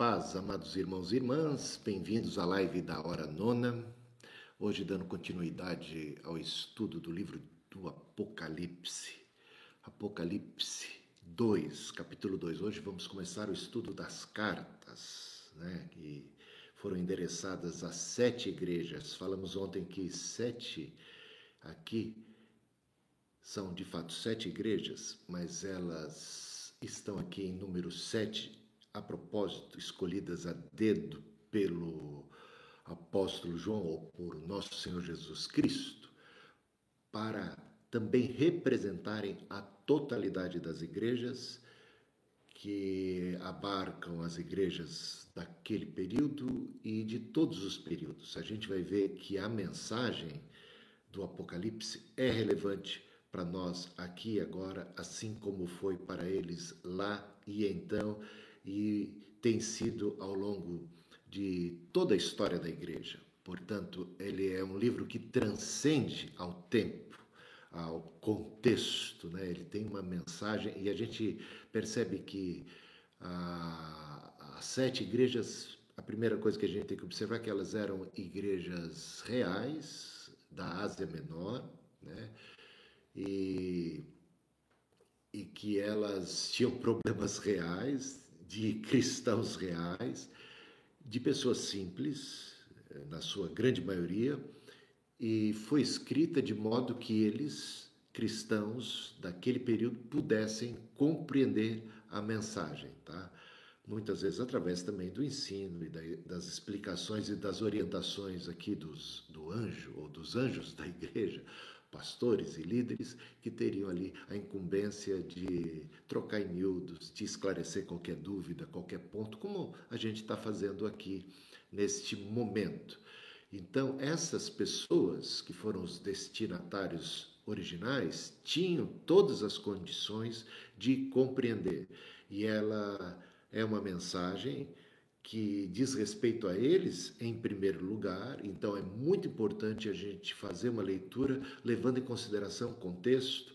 paz, amados irmãos e irmãs, bem-vindos à live da Hora Nona. Hoje, dando continuidade ao estudo do livro do Apocalipse, Apocalipse 2, capítulo 2. Hoje vamos começar o estudo das cartas, né, que foram endereçadas a sete igrejas. Falamos ontem que sete aqui são de fato sete igrejas, mas elas estão aqui em número sete a propósito, escolhidas a dedo pelo apóstolo João ou por nosso Senhor Jesus Cristo, para também representarem a totalidade das igrejas que abarcam as igrejas daquele período e de todos os períodos. A gente vai ver que a mensagem do Apocalipse é relevante para nós aqui e agora, assim como foi para eles lá e então e tem sido ao longo de toda a história da igreja. Portanto, ele é um livro que transcende ao tempo, ao contexto, né? ele tem uma mensagem e a gente percebe que as sete igrejas, a primeira coisa que a gente tem que observar é que elas eram igrejas reais da Ásia Menor, né? e, e que elas tinham problemas reais, de cristãos reais, de pessoas simples, eh, na sua grande maioria, e foi escrita de modo que eles, cristãos daquele período, pudessem compreender a mensagem, tá? Muitas vezes através também do ensino e das explicações e das orientações aqui dos, do anjo ou dos anjos da igreja, pastores e líderes que teriam ali a incumbência de trocar em miúdos, de esclarecer qualquer dúvida, qualquer ponto, como a gente está fazendo aqui neste momento. Então, essas pessoas que foram os destinatários originais tinham todas as condições de compreender. E ela é uma mensagem que diz respeito a eles em primeiro lugar, então é muito importante a gente fazer uma leitura levando em consideração o contexto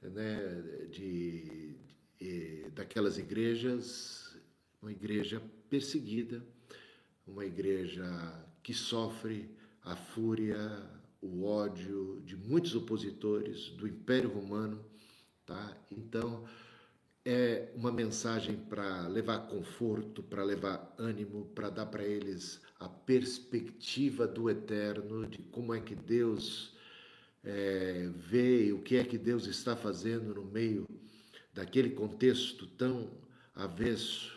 né, de, de, daquelas igrejas, uma igreja perseguida, uma igreja que sofre a fúria, o ódio de muitos opositores do Império Romano, tá? Então, é uma mensagem para levar conforto, para levar ânimo, para dar para eles a perspectiva do eterno, de como é que Deus é, vê, o que é que Deus está fazendo no meio daquele contexto tão avesso,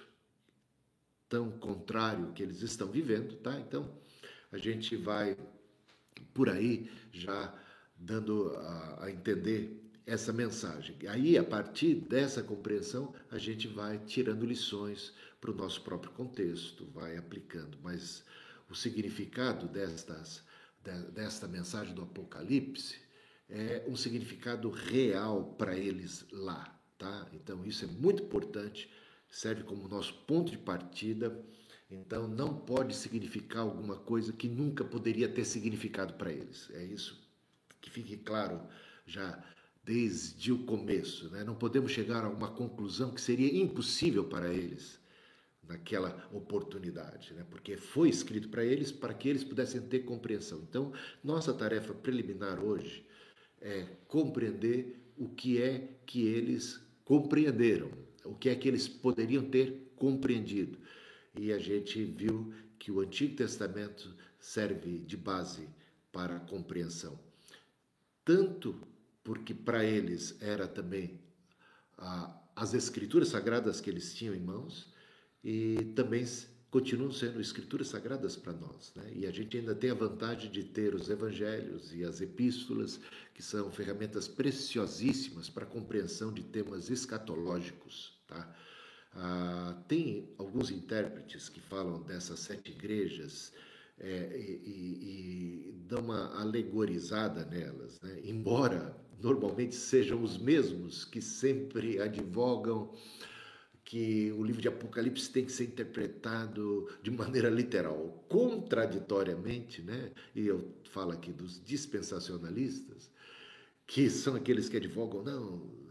tão contrário que eles estão vivendo, tá? Então, a gente vai por aí já dando a, a entender essa mensagem. Aí, a partir dessa compreensão, a gente vai tirando lições para o nosso próprio contexto, vai aplicando. Mas o significado destas, desta mensagem do Apocalipse é um significado real para eles lá, tá? Então, isso é muito importante, serve como nosso ponto de partida. Então, não pode significar alguma coisa que nunca poderia ter significado para eles. É isso que fique claro já desde o começo. Né? Não podemos chegar a uma conclusão que seria impossível para eles naquela oportunidade, né? porque foi escrito para eles para que eles pudessem ter compreensão. Então, nossa tarefa preliminar hoje é compreender o que é que eles compreenderam, o que é que eles poderiam ter compreendido. E a gente viu que o Antigo Testamento serve de base para a compreensão, tanto porque para eles era também as escrituras sagradas que eles tinham em mãos e também continuam sendo escrituras sagradas para nós. Né? E a gente ainda tem a vantagem de ter os evangelhos e as epístolas, que são ferramentas preciosíssimas para a compreensão de temas escatológicos. Tá? Ah, tem alguns intérpretes que falam dessas sete igrejas é, e, e, e, dão uma alegorizada nelas, né? embora normalmente sejam os mesmos que sempre advogam que o livro de Apocalipse tem que ser interpretado de maneira literal, contraditoriamente, né? E eu falo aqui dos dispensacionalistas, que são aqueles que advogam, não,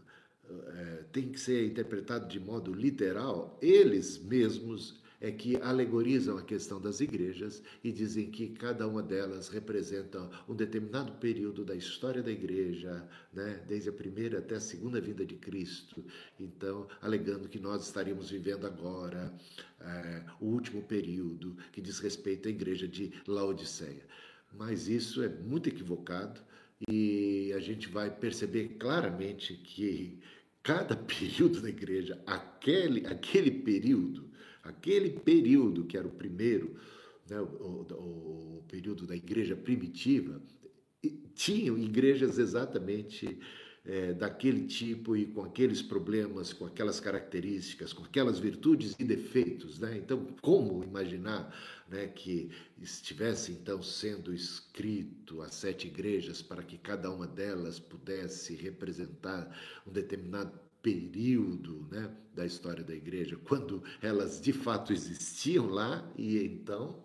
é, tem que ser interpretado de modo literal, eles mesmos é que alegorizam a questão das igrejas e dizem que cada uma delas representa um determinado período da história da igreja, né, desde a primeira até a segunda vinda de Cristo. Então, alegando que nós estaríamos vivendo agora é, o último período que diz respeito à igreja de Laodiceia. Mas isso é muito equivocado e a gente vai perceber claramente que cada período da igreja, aquele, aquele período, aquele período que era o primeiro, né, o, o, período da igreja primitiva, tinham igrejas exatamente é, daquele tipo e com aqueles problemas, com aquelas características, com aquelas virtudes e defeitos. Né? Então, como imaginar né, que estivesse então sendo escrito as sete igrejas para que cada uma delas pudesse representar um determinado período né, da história da igreja, quando elas de fato existiam lá e então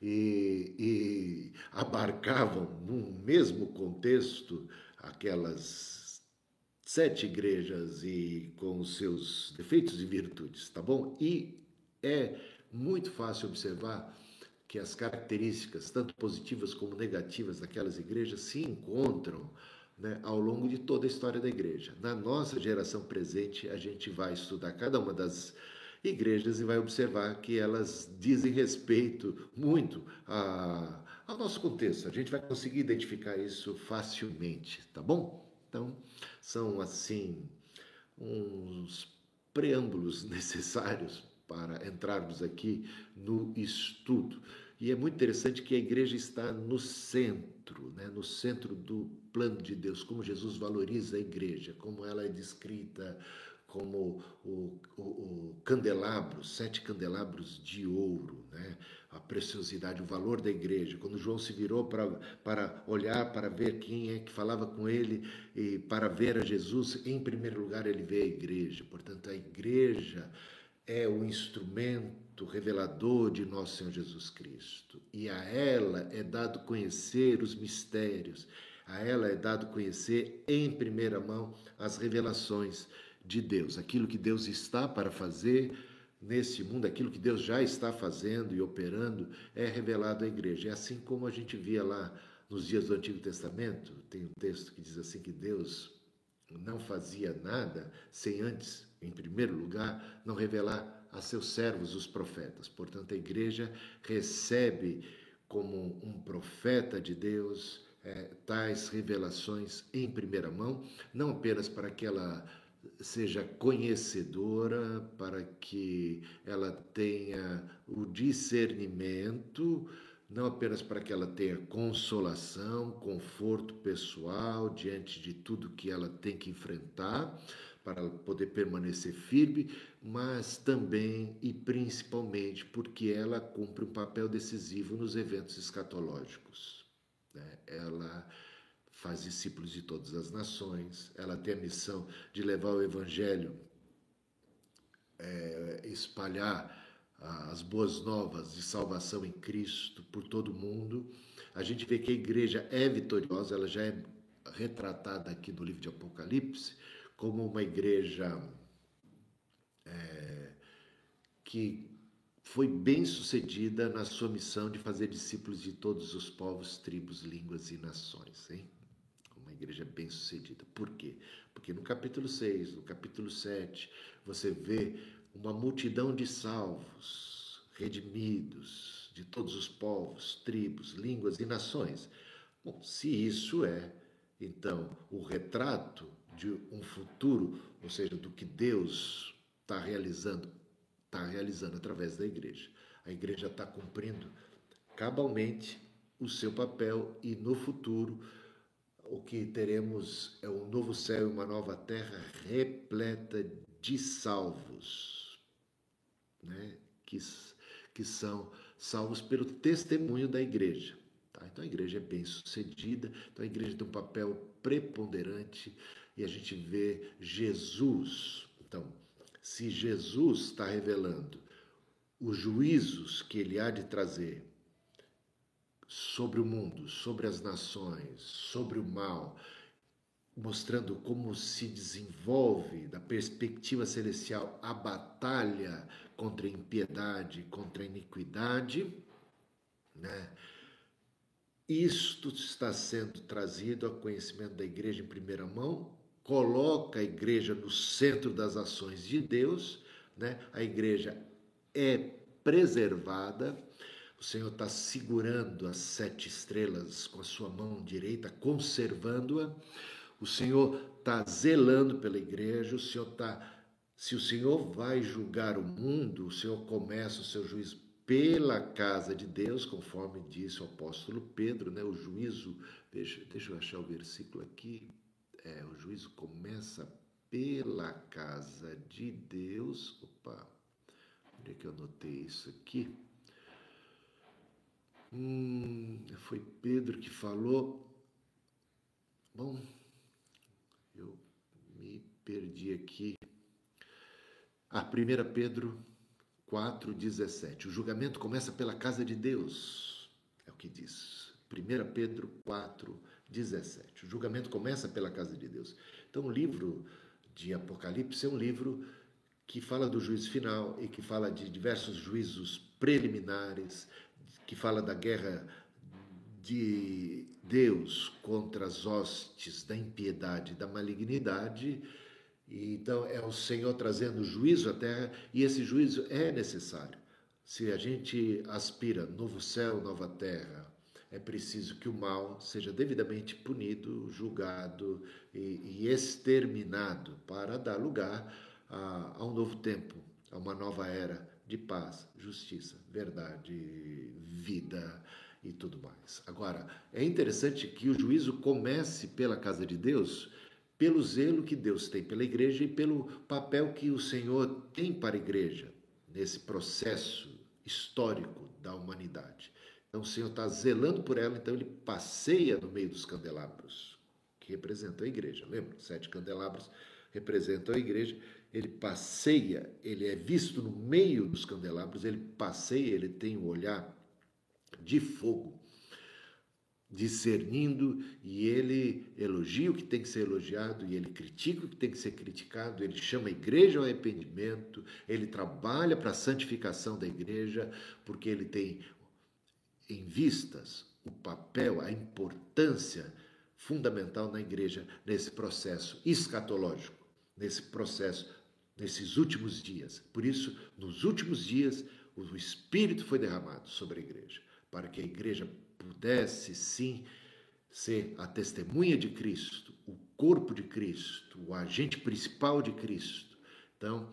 e, e abarcavam no mesmo contexto aquelas sete igrejas e com os seus defeitos e virtudes, tá bom? E é muito fácil observar que as características, tanto positivas como negativas daquelas igrejas, se encontram né, ao longo de toda a história da igreja. Na nossa geração presente, a gente vai estudar cada uma das igrejas e vai observar que elas dizem respeito muito a, ao nosso contexto. A gente vai conseguir identificar isso facilmente, tá bom? Então, são assim uns preâmbulos necessários para entrarmos aqui no estudo. E é muito interessante que a igreja está no centro, né? no centro do plano de Deus, como Jesus valoriza a igreja, como ela é descrita como o, o, o candelabro, sete candelabros de ouro, né? a preciosidade, o valor da igreja. Quando João se virou para, para olhar, para ver quem é que falava com ele e para ver a Jesus, em primeiro lugar ele vê a igreja. Portanto, a igreja é o instrumento revelador de nosso Senhor Jesus Cristo. E a ela é dado conhecer os mistérios, a ela é dado conhecer em primeira mão as revelações de Deus, aquilo que Deus está para fazer nesse mundo, aquilo que Deus já está fazendo e operando, é revelado à igreja. É assim como a gente via lá nos dias do Antigo Testamento, tem um texto que diz assim que Deus não fazia nada sem antes, em primeiro lugar, não revelar a seus servos, os profetas. Portanto, a igreja recebe como um profeta de Deus é, tais revelações em primeira mão, não apenas para que ela seja conhecedora, para que ela tenha o discernimento, não apenas para que ela tenha consolação, conforto pessoal diante de tudo que ela tem que enfrentar, para poder permanecer firme, mas também e principalmente porque ela cumpre um papel decisivo nos eventos escatológicos. Né? Ela faz discípulos de todas as nações, ela tem a missão de levar o Evangelho, é, espalhar as boas novas de salvação em Cristo por todo o mundo. A gente vê que a igreja é vitoriosa, ela já é retratada aqui no livro de Apocalipse como uma igreja é, que foi bem sucedida na sua missão de fazer discípulos de todos os povos, tribos, línguas e nações. Hein? igreja bem-sucedida. Por quê? Porque no capítulo 6, no capítulo 7, você vê uma multidão de salvos, redimidos, de todos os povos, tribos, línguas e nações. Bom, se isso é, então, o retrato de um futuro, ou seja, do que Deus está realizando, está realizando através da igreja. A igreja está cumprindo cabalmente o seu papel e no futuro o que teremos é um novo céu e uma nova terra repleta de salvos, né? que, que são salvos pelo testemunho da igreja. Tá? Então a igreja é bem sucedida, então a igreja tem um papel preponderante e a gente vê Jesus. Então, se Jesus está revelando os juízos que ele há de trazer sobre o mundo, sobre as nações, sobre o mal, mostrando como se desenvolve, da perspectiva celestial, a batalha contra a impiedade, contra a iniquidade, né? Isto está sendo trazido ao conhecimento da igreja em primeira mão, coloca a igreja no centro das ações de Deus, né? A igreja é preservada. O Senhor está segurando as sete estrelas com a sua mão direita, conservando-a. O Senhor está zelando pela igreja. O Senhor está. Se o Senhor vai julgar o mundo, o Senhor começa o seu juízo pela casa de Deus, conforme disse o apóstolo Pedro, né? O juízo, deixa, deixa eu achar o versículo aqui. É, o juízo começa pela casa de Deus. Opa, onde é que eu anotei isso aqui? Hum, foi Pedro que falou. Bom, eu me perdi aqui. Ah, 1 Pedro 4,17. O julgamento começa pela casa de Deus, é o que diz. 1 Pedro 4,17. O julgamento começa pela casa de Deus. Então, o livro de Apocalipse é um livro que fala do juízo final e que fala de diversos juízos preliminares, que fala da guerra de Deus contra as hostes da impiedade, da malignidade. E, então é o Senhor trazendo juízo à terra e esse juízo é necessário. Se a gente aspira novo céu, nova terra, é preciso que o mal seja devidamente punido, julgado e, e exterminado para dar lugar a, a um novo tempo, a uma nova era de paz, justiça, verdade, vida e tudo mais. Agora, é interessante que o juízo comece pela casa de Deus, pelo zelo que Deus tem pela igreja e pelo papel que o Senhor tem para a igreja nesse processo histórico da humanidade. Então o Senhor está zelando por ela, então ele passeia no meio dos candelabros, que representam a igreja. Lembra? Sete candelabros representam a igreja ele passeia, ele é visto no meio dos candelabros, ele passeia, ele tem um olhar de fogo, discernindo, e ele elogia o que tem que ser elogiado, e ele critica o que tem que ser criticado, ele chama a igreja ao arrependimento, ele trabalha para a santificação da igreja, porque ele tem em vistas o papel, a importância fundamental na igreja nesse processo escatológico, nesse processo nesses últimos dias. Por isso, nos últimos dias, o Espírito foi derramado sobre a igreja, para que a igreja pudesse sim ser a testemunha de Cristo, o corpo de Cristo, o agente principal de Cristo. Então,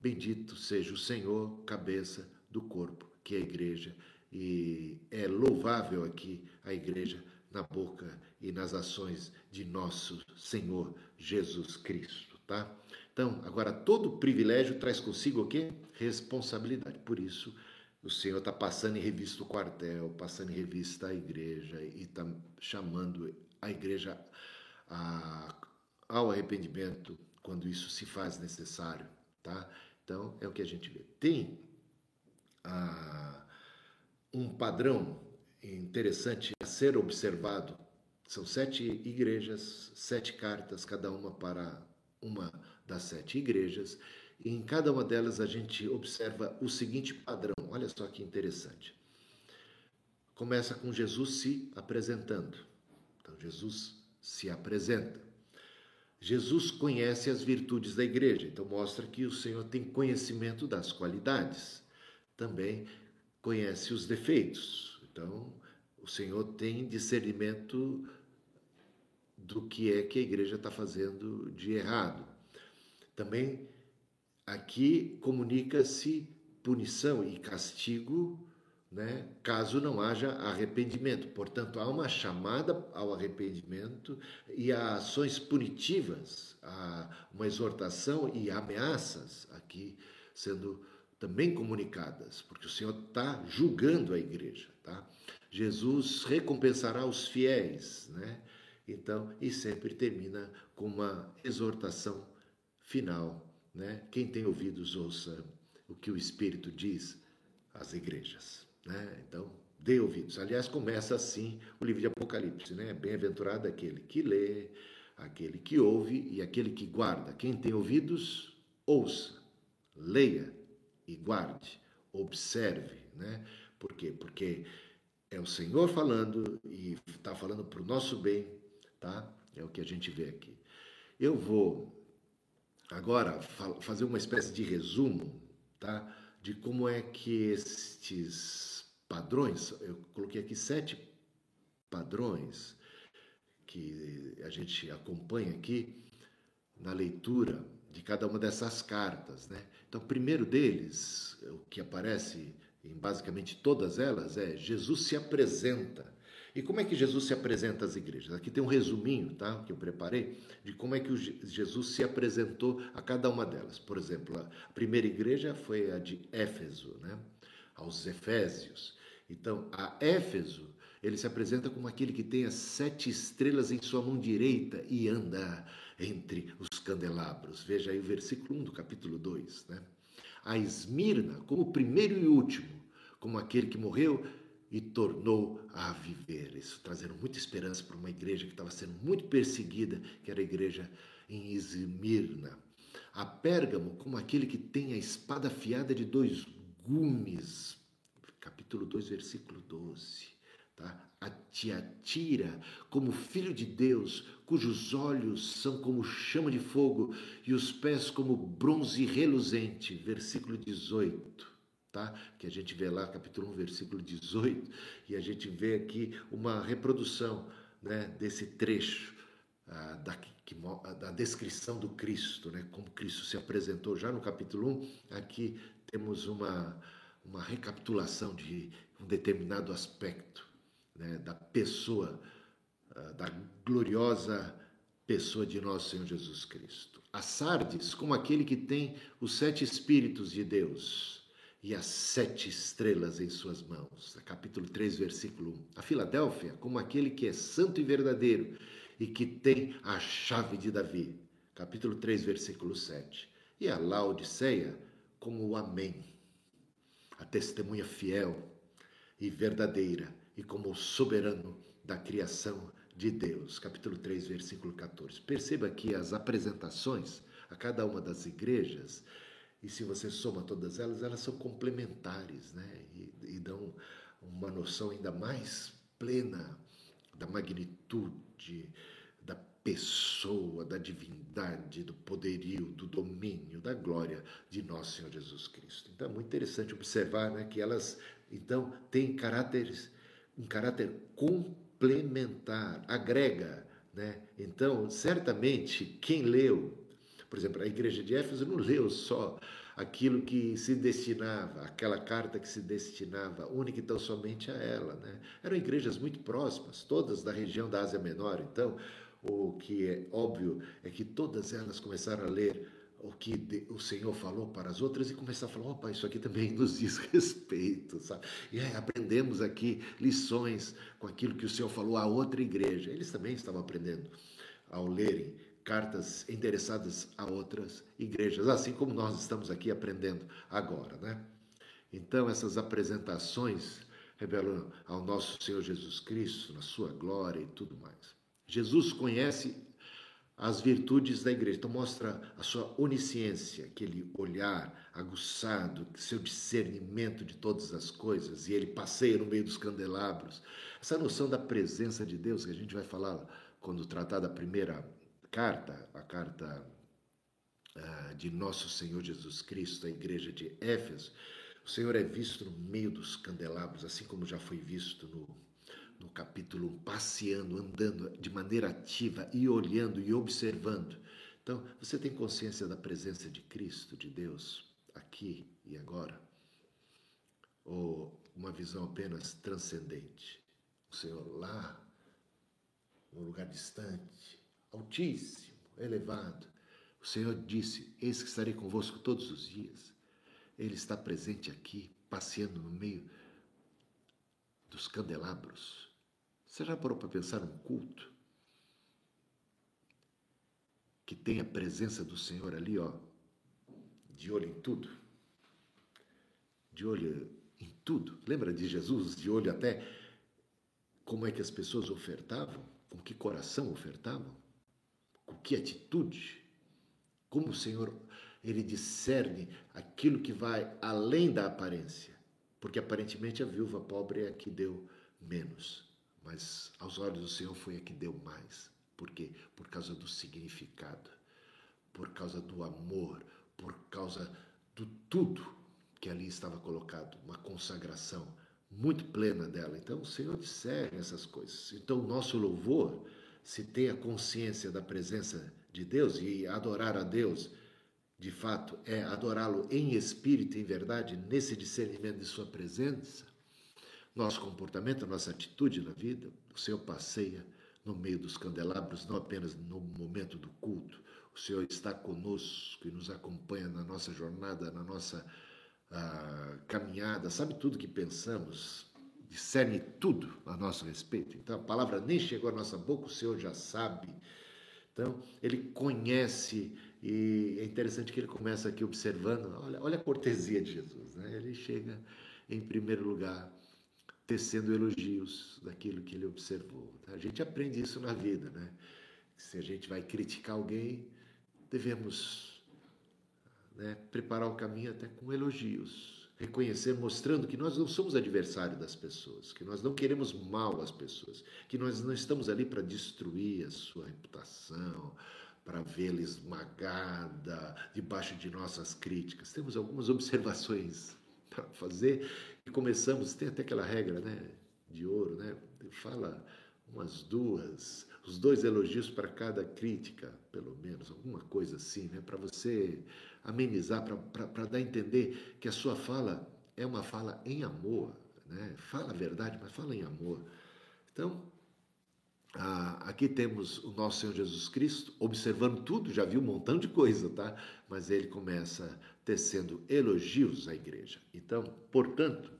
bendito seja o Senhor, cabeça do corpo, que é a igreja, e é louvável aqui a igreja na boca e nas ações de nosso Senhor Jesus Cristo, tá? Então, agora, todo privilégio traz consigo o quê? Responsabilidade. Por isso, o Senhor está passando em revista o quartel, passando em revista a igreja e está chamando a igreja a, ao arrependimento quando isso se faz necessário, tá? Então, é o que a gente vê. Tem ah, um padrão interessante a ser observado. São sete igrejas, sete cartas, cada uma para uma das sete igrejas, e em cada uma delas a gente observa o seguinte padrão. Olha só que interessante. Começa com Jesus se apresentando. Então, Jesus se apresenta. Jesus conhece as virtudes da igreja, então mostra que o Senhor tem conhecimento das qualidades. Também conhece os defeitos. Então, o Senhor tem discernimento do que é que a igreja está fazendo de errado. Também aqui comunica-se punição e castigo, né, caso não haja arrependimento. Portanto, há uma chamada ao arrependimento e há ações punitivas, há uma exortação e ameaças aqui sendo também comunicadas, porque o Senhor está julgando a igreja, tá? Jesus recompensará os fiéis, né? Então, e sempre termina com uma exortação final, né? Quem tem ouvidos ouça o que o Espírito diz às igrejas, né? Então, dê ouvidos. Aliás, começa assim o livro de Apocalipse, né? Bem-aventurado aquele que lê, aquele que ouve e aquele que guarda. Quem tem ouvidos, ouça, leia e guarde, observe, né? Por quê? Porque é o Senhor falando e está falando para o nosso bem, tá? É o que a gente vê aqui. Eu vou agora fazer uma espécie de resumo, tá? De como é que estes padrões, eu coloquei aqui sete padrões que a gente acompanha aqui na leitura de cada uma dessas cartas, né? Então, o primeiro deles, o que aparece em basicamente todas elas, é Jesus se apresenta. E como é que Jesus se apresenta às igrejas? Aqui tem um resuminho, tá? Que eu preparei de como é que Jesus se apresentou a cada uma delas. Por exemplo, a primeira igreja foi a de Éfeso, né? Aos Efésios. Então, a Éfeso, ele se apresenta como aquele que tem as sete estrelas em sua mão direita e anda entre os candelabros. Veja aí o versículo 1 do capítulo 2. Né? A Esmirna, como o primeiro e último, como aquele que morreu e tornou a viver. Isso trazendo muita esperança para uma igreja que estava sendo muito perseguida, que era a igreja em Esmirna. A Pérgamo, como aquele que tem a espada afiada de dois gumes. Capítulo 2, versículo 12. Tá? A Tiatira, como filho de Deus, cujos olhos são como chama de fogo e os pés como bronze reluzente. Versículo 18. Tá? Que a gente vê lá, capítulo 1, versículo 18, e a gente vê aqui uma reprodução né, desse trecho ah, da, que, da descrição do Cristo, né, como Cristo se apresentou já no capítulo 1. Aqui temos uma, uma recapitulação de um determinado aspecto né, da pessoa ah, da gloriosa pessoa de nosso Senhor Jesus Cristo. A Sardes, como aquele que tem os sete Espíritos de Deus e as sete estrelas em suas mãos. Capítulo 3, versículo 1. A Filadélfia, como aquele que é santo e verdadeiro e que tem a chave de Davi. Capítulo 3, versículo 7. E a Laodiceia, como o Amém, a testemunha fiel e verdadeira, e como soberano da criação de Deus. Capítulo 3, versículo 14. Perceba que as apresentações a cada uma das igrejas, e se você soma todas elas, elas são complementares, né? E, e dão uma noção ainda mais plena da magnitude, da pessoa, da divindade, do poderio, do domínio, da glória de nosso Senhor Jesus Cristo. Então é muito interessante observar né, que elas então têm caráteres, um caráter complementar agrega. Né? Então, certamente, quem leu, por exemplo, a igreja de Éfeso não leu só aquilo que se destinava, aquela carta que se destinava única e tão somente a ela. Né? Eram igrejas muito próximas, todas da região da Ásia Menor. Então, o que é óbvio é que todas elas começaram a ler o que o Senhor falou para as outras e começar a falar, opa, isso aqui também nos diz respeito, sabe? E aí aprendemos aqui lições com aquilo que o Senhor falou à outra igreja. Eles também estavam aprendendo ao lerem cartas endereçadas a outras igrejas, assim como nós estamos aqui aprendendo agora, né? Então essas apresentações revelam ao nosso Senhor Jesus Cristo, na sua glória e tudo mais. Jesus conhece as virtudes da igreja. Então mostra a sua onisciência, aquele olhar aguçado, seu discernimento de todas as coisas, e ele passeia no meio dos candelabros. Essa noção da presença de Deus, que a gente vai falar quando tratar da primeira carta, a carta uh, de nosso Senhor Jesus Cristo, a igreja de Éfeso, o Senhor é visto no meio dos candelabros, assim como já foi visto no no capítulo 1, passeando, andando de maneira ativa e olhando e observando. Então, você tem consciência da presença de Cristo, de Deus, aqui e agora? Ou uma visão apenas transcendente? O Senhor lá, num lugar distante, altíssimo, elevado. O Senhor disse: Eis que estarei convosco todos os dias. Ele está presente aqui, passeando no meio dos candelabros. Você já parou para pensar num culto que tem a presença do Senhor ali, ó, de olho em tudo? De olho em tudo. Lembra de Jesus, de olho até como é que as pessoas ofertavam? Com que coração ofertavam? Com que atitude? Como o Senhor ele discerne aquilo que vai além da aparência, porque aparentemente a viúva pobre é a que deu menos, mas aos olhos do Senhor foi a que deu mais. Por quê? Por causa do significado, por causa do amor, por causa do tudo que ali estava colocado, uma consagração muito plena dela. Então o Senhor discerne essas coisas. Então o nosso louvor, se tem a consciência da presença de Deus e adorar a Deus de fato é adorá-lo em espírito e em verdade, nesse discernimento de sua presença, nosso comportamento, nossa atitude na vida, o Senhor passeia no meio dos candelabros, não apenas no momento do culto. O Senhor está conosco e nos acompanha na nossa jornada, na nossa ah, caminhada, sabe tudo que pensamos, discerne tudo a nosso respeito. Então a palavra nem chegou à nossa boca, o Senhor já sabe. Então ele conhece e é interessante que ele começa aqui observando, olha, olha a cortesia de Jesus, né? Ele chega em primeiro lugar tecendo elogios daquilo que ele observou. A gente aprende isso na vida, né? Se a gente vai criticar alguém, devemos né, preparar o caminho até com elogios, reconhecer, mostrando que nós não somos adversário das pessoas, que nós não queremos mal às pessoas, que nós não estamos ali para destruir a sua reputação, para vê-la esmagada debaixo de nossas críticas. Temos algumas observações para fazer começamos, tem até aquela regra, né, de ouro, né? Fala umas duas, os dois elogios para cada crítica, pelo menos, alguma coisa assim, né? Para você amenizar, para dar a entender que a sua fala é uma fala em amor, né? Fala a verdade, mas fala em amor. Então, ah, aqui temos o nosso Senhor Jesus Cristo observando tudo, já viu um montão de coisa, tá? Mas ele começa tecendo elogios à igreja. Então, portanto,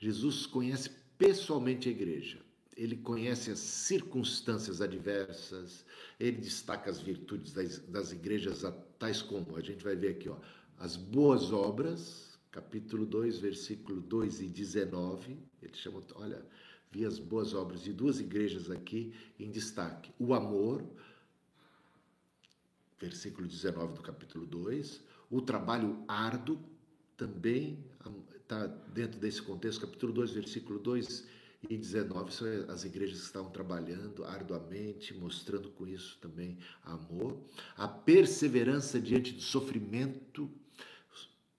Jesus conhece pessoalmente a igreja. Ele conhece as circunstâncias adversas, ele destaca as virtudes das, das igrejas, tais como, a gente vai ver aqui, ó, as boas obras, capítulo 2, versículo 2 e 19, ele chama, olha, vi as boas obras de duas igrejas aqui em destaque. O amor, versículo 19 do capítulo 2. O trabalho árduo, também está dentro desse contexto, capítulo 2, versículo 2 e 19. São as igrejas que estavam trabalhando arduamente, mostrando com isso também amor. A perseverança diante do sofrimento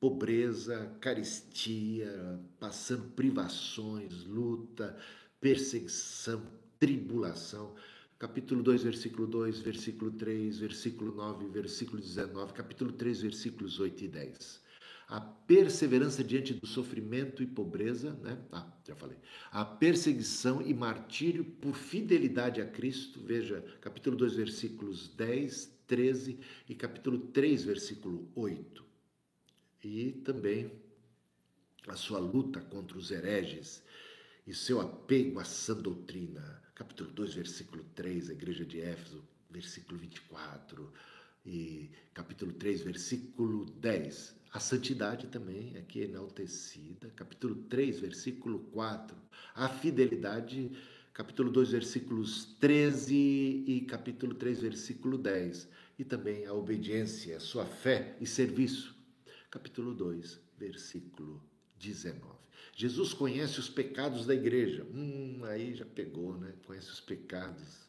pobreza, caristia, passando privações, luta, perseguição, tribulação. Capítulo 2, versículo 2, versículo 3, versículo 9, versículo 19, capítulo 3, versículos 8 e 10. A perseverança diante do sofrimento e pobreza, né? Ah, já falei. A perseguição e martírio por fidelidade a Cristo, veja, capítulo 2, versículos 10, 13 e capítulo 3, versículo 8. E também a sua luta contra os hereges e seu apego à sã doutrina. Capítulo 2, versículo 3, a igreja de Éfeso, versículo 24. E capítulo 3, versículo 10. A santidade também aqui é enaltecida. Capítulo 3, versículo 4. A fidelidade, capítulo 2, versículos 13 e capítulo 3, versículo 10. E também a obediência, sua fé e serviço. Capítulo 2, versículo 19. Jesus conhece os pecados da igreja. Hum, aí já pegou, né? Conhece os pecados.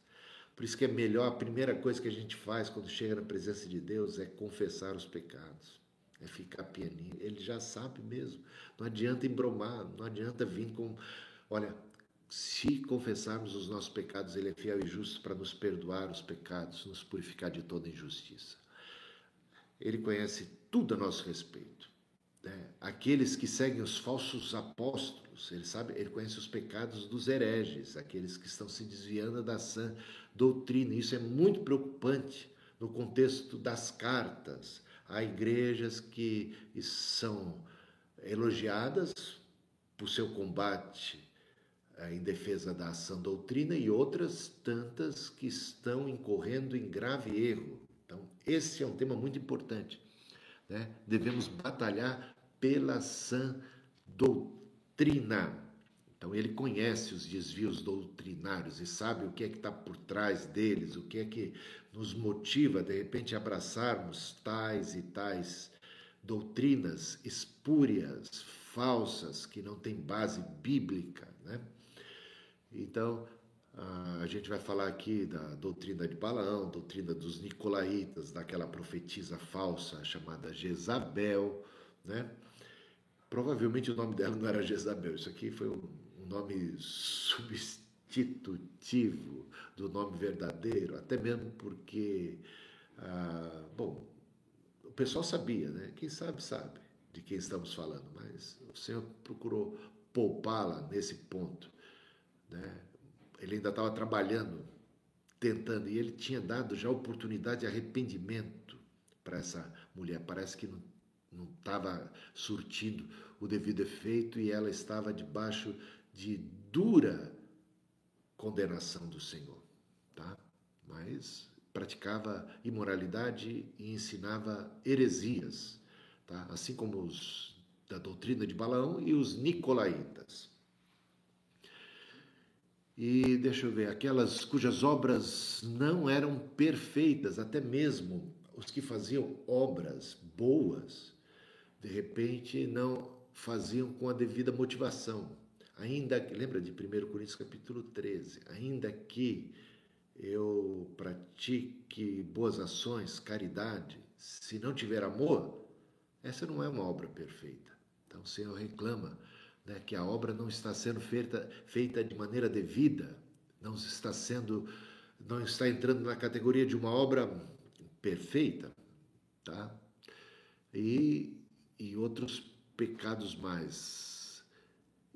Por isso que é melhor, a primeira coisa que a gente faz quando chega na presença de Deus é confessar os pecados. É ficar pianinho. Ele já sabe mesmo. Não adianta embromar, não adianta vir com. Olha, se confessarmos os nossos pecados, Ele é fiel e justo para nos perdoar os pecados, nos purificar de toda injustiça. Ele conhece tudo a nosso respeito né, aqueles que seguem os falsos apóstolos, ele sabe, ele conhece os pecados dos hereges, aqueles que estão se desviando da sã doutrina. Isso é muito preocupante no contexto das cartas. Há igrejas que são elogiadas por seu combate eh, em defesa da ação doutrina e outras tantas que estão incorrendo em grave erro. Então, esse é um tema muito importante. Né? Devemos batalhar pela sã doutrina. Então ele conhece os desvios doutrinários e sabe o que é que está por trás deles, o que é que nos motiva de repente a abraçarmos tais e tais doutrinas espúrias, falsas, que não têm base bíblica, né? Então a gente vai falar aqui da doutrina de Balaão, doutrina dos nicolaítas, daquela profetisa falsa chamada Jezabel, né? Provavelmente o nome dela não era Jezabel, isso aqui foi um nome substitutivo do nome verdadeiro, até mesmo porque, ah, bom, o pessoal sabia, né? Quem sabe, sabe de quem estamos falando, mas o Senhor procurou poupá-la nesse ponto, né? Ele ainda estava trabalhando, tentando, e ele tinha dado já oportunidade de arrependimento para essa mulher. Parece que não não estava surtindo o devido efeito e ela estava debaixo de dura condenação do Senhor, tá? Mas praticava imoralidade e ensinava heresias, tá? Assim como os da doutrina de Balaão e os nicolaítas. E deixa eu ver, aquelas cujas obras não eram perfeitas, até mesmo os que faziam obras boas, de repente não faziam com a devida motivação. Ainda lembra de 1 Coríntios capítulo 13, ainda que eu pratique boas ações, caridade, se não tiver amor, essa não é uma obra perfeita. Então o Senhor reclama né, que a obra não está sendo feita, feita de maneira devida, não está sendo, não está entrando na categoria de uma obra perfeita, tá? E, e outros pecados mais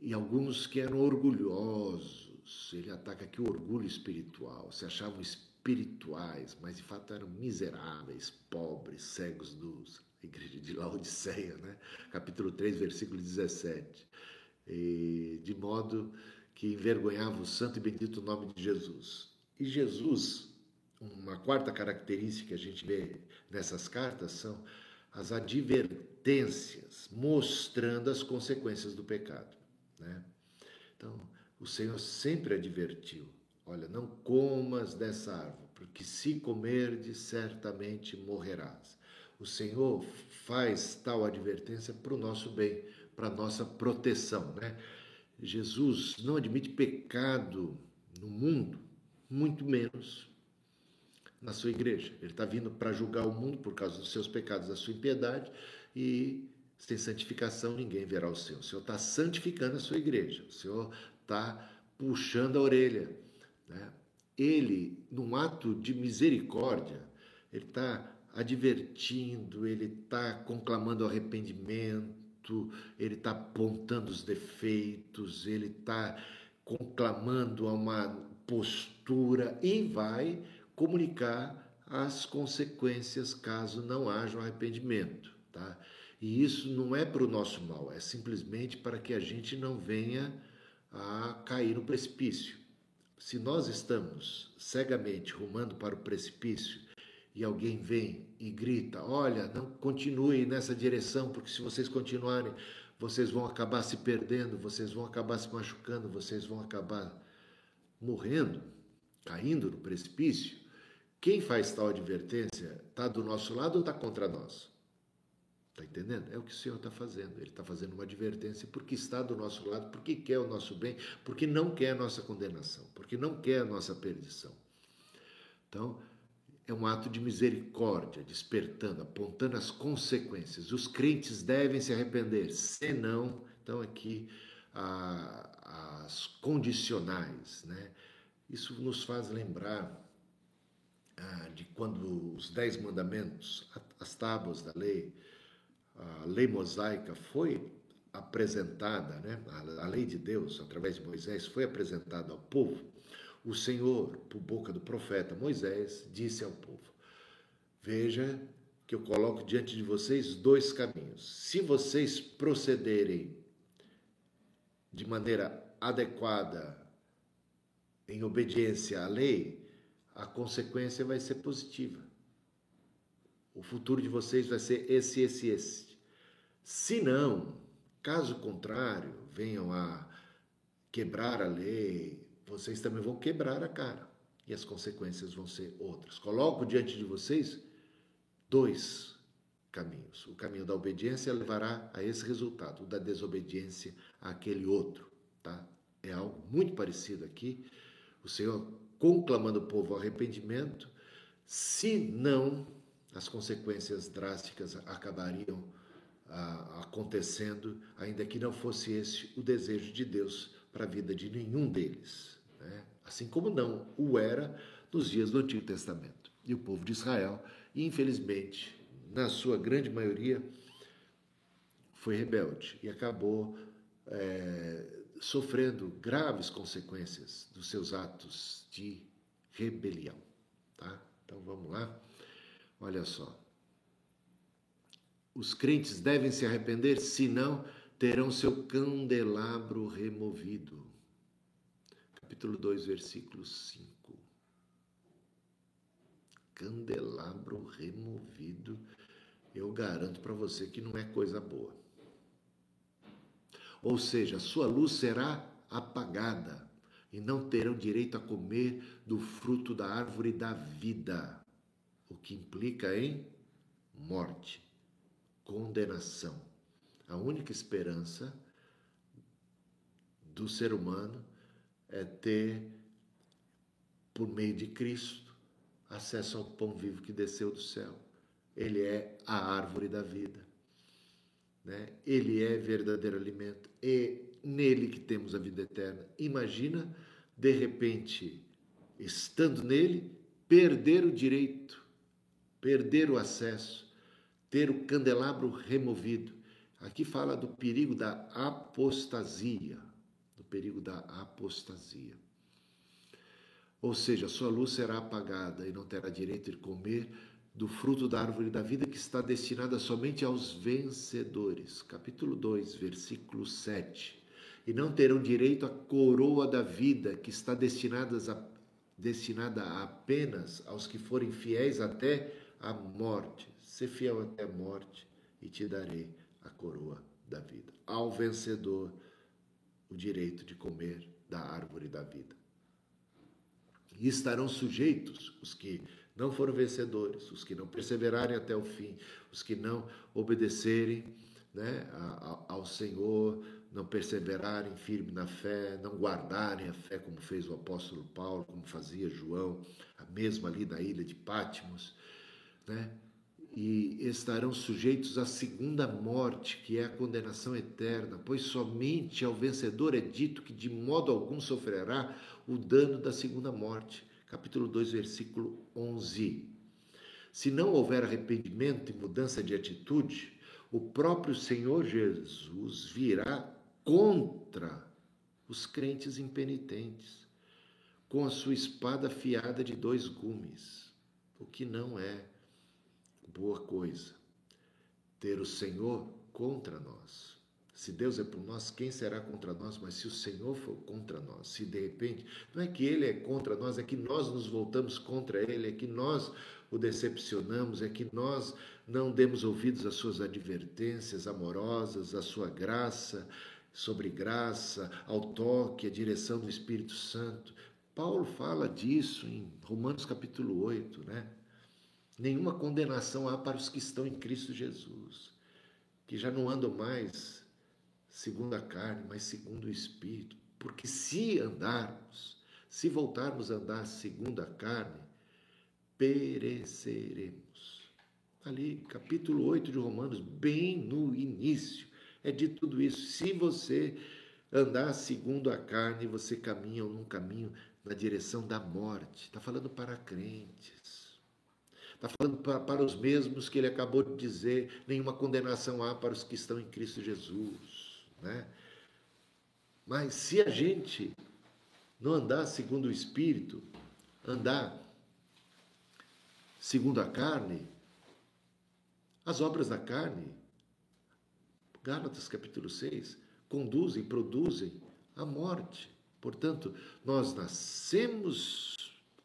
e alguns que eram orgulhosos. Ele ataca aqui o orgulho espiritual, se achavam espirituais, mas de fato eram miseráveis, pobres, cegos dos igreja de Laodiceia, né? capítulo 3, versículo 17. E, de modo que envergonhava o santo e bendito nome de Jesus. E Jesus, uma quarta característica que a gente vê nessas cartas são as advertências, mostrando as consequências do pecado. Né? Então, o Senhor sempre advertiu: olha, não comas dessa árvore, porque se comerdes, certamente morrerás. O Senhor faz tal advertência para o nosso bem, para nossa proteção. Né? Jesus não admite pecado no mundo, muito menos na sua igreja. Ele está vindo para julgar o mundo por causa dos seus pecados, da sua impiedade, e sem santificação ninguém verá o Senhor. O Senhor está santificando a sua igreja. O Senhor está puxando a orelha. Né? Ele, num ato de misericórdia, ele está advertindo, ele está conclamando arrependimento, ele está apontando os defeitos, ele está conclamando a uma postura e vai comunicar as consequências caso não haja um arrependimento. Tá? E isso não é para o nosso mal, é simplesmente para que a gente não venha a cair no precipício. Se nós estamos cegamente rumando para o precipício e alguém vem e grita: Olha, não continue nessa direção, porque se vocês continuarem, vocês vão acabar se perdendo, vocês vão acabar se machucando, vocês vão acabar morrendo, caindo no precipício. Quem faz tal advertência está do nosso lado ou está contra nós? Está entendendo? É o que o Senhor está fazendo. Ele está fazendo uma advertência porque está do nosso lado, porque quer o nosso bem, porque não quer a nossa condenação, porque não quer a nossa perdição. Então, é um ato de misericórdia, despertando, apontando as consequências. Os crentes devem se arrepender, senão, então aqui as condicionais, né? Isso nos faz lembrar ah, de quando os dez mandamentos, as tábuas da lei, a lei mosaica foi apresentada, né? a lei de Deus, através de Moisés, foi apresentada ao povo, o Senhor, por boca do profeta Moisés, disse ao povo: Veja que eu coloco diante de vocês dois caminhos. Se vocês procederem de maneira adequada, em obediência à lei, a consequência vai ser positiva. O futuro de vocês vai ser esse, esse, esse. Se não, caso contrário, venham a quebrar a lei, vocês também vão quebrar a cara. E as consequências vão ser outras. Coloco diante de vocês dois caminhos. O caminho da obediência levará a esse resultado, o da desobediência àquele outro. Tá? É algo muito parecido aqui. O Senhor conclamando o povo ao arrependimento, se não, as consequências drásticas acabariam acontecendo, ainda que não fosse esse o desejo de Deus para a vida de nenhum deles. Né? Assim como não o era nos dias do Antigo Testamento. E o povo de Israel, infelizmente, na sua grande maioria, foi rebelde e acabou é, sofrendo graves consequências dos seus atos de rebelião. Tá? Então vamos lá. Olha só. Os crentes devem se arrepender, senão terão seu candelabro removido. Capítulo 2, versículo 5. Candelabro removido, eu garanto para você que não é coisa boa. Ou seja, sua luz será apagada e não terão direito a comer do fruto da árvore da vida, o que implica em morte, condenação. A única esperança do ser humano é ter, por meio de Cristo, acesso ao pão vivo que desceu do céu. Ele é a árvore da vida. Né? Ele é verdadeiro alimento. É nele que temos a vida eterna. Imagina, de repente, estando nele, perder o direito, perder o acesso, ter o candelabro removido. Aqui fala do perigo da apostasia, do perigo da apostasia. Ou seja, sua luz será apagada e não terá direito de comer do fruto da árvore da vida que está destinada somente aos vencedores. Capítulo 2, versículo 7. E não terão direito à coroa da vida que está destinada, a, destinada apenas aos que forem fiéis até a morte. Ser fiel até a morte e te darei a coroa da vida. Ao vencedor, o direito de comer da árvore da vida. E estarão sujeitos os que não foram vencedores, os que não perseverarem até o fim, os que não obedecerem né, ao Senhor, não perseverarem firme na fé, não guardarem a fé como fez o apóstolo Paulo, como fazia João, a mesma ali na ilha de Pátimos, né? E estarão sujeitos à segunda morte, que é a condenação eterna, pois somente ao vencedor é dito que de modo algum sofrerá o dano da segunda morte capítulo 2, versículo 11. Se não houver arrependimento e mudança de atitude, o próprio Senhor Jesus virá contra os crentes impenitentes, com a sua espada afiada de dois gumes, o que não é boa coisa. Ter o Senhor contra nós. Se Deus é por nós, quem será contra nós? Mas se o Senhor for contra nós, se de repente, não é que Ele é contra nós, é que nós nos voltamos contra Ele, é que nós o decepcionamos, é que nós não demos ouvidos às suas advertências amorosas, à sua graça, sobre graça, ao toque, à direção do Espírito Santo. Paulo fala disso em Romanos capítulo 8, né? Nenhuma condenação há para os que estão em Cristo Jesus, que já não andam mais segundo a carne, mas segundo o Espírito. Porque se andarmos, se voltarmos a andar segundo a carne, pereceremos. Ali, capítulo 8 de Romanos, bem no início, é de tudo isso. Se você andar segundo a carne, você caminha num caminho na direção da morte. Está falando para crentes. Está falando para, para os mesmos que ele acabou de dizer: nenhuma condenação há para os que estão em Cristo Jesus. Né? Mas se a gente não andar segundo o Espírito, andar segundo a carne, as obras da carne, Gálatas capítulo 6, conduzem, produzem a morte. Portanto, nós nascemos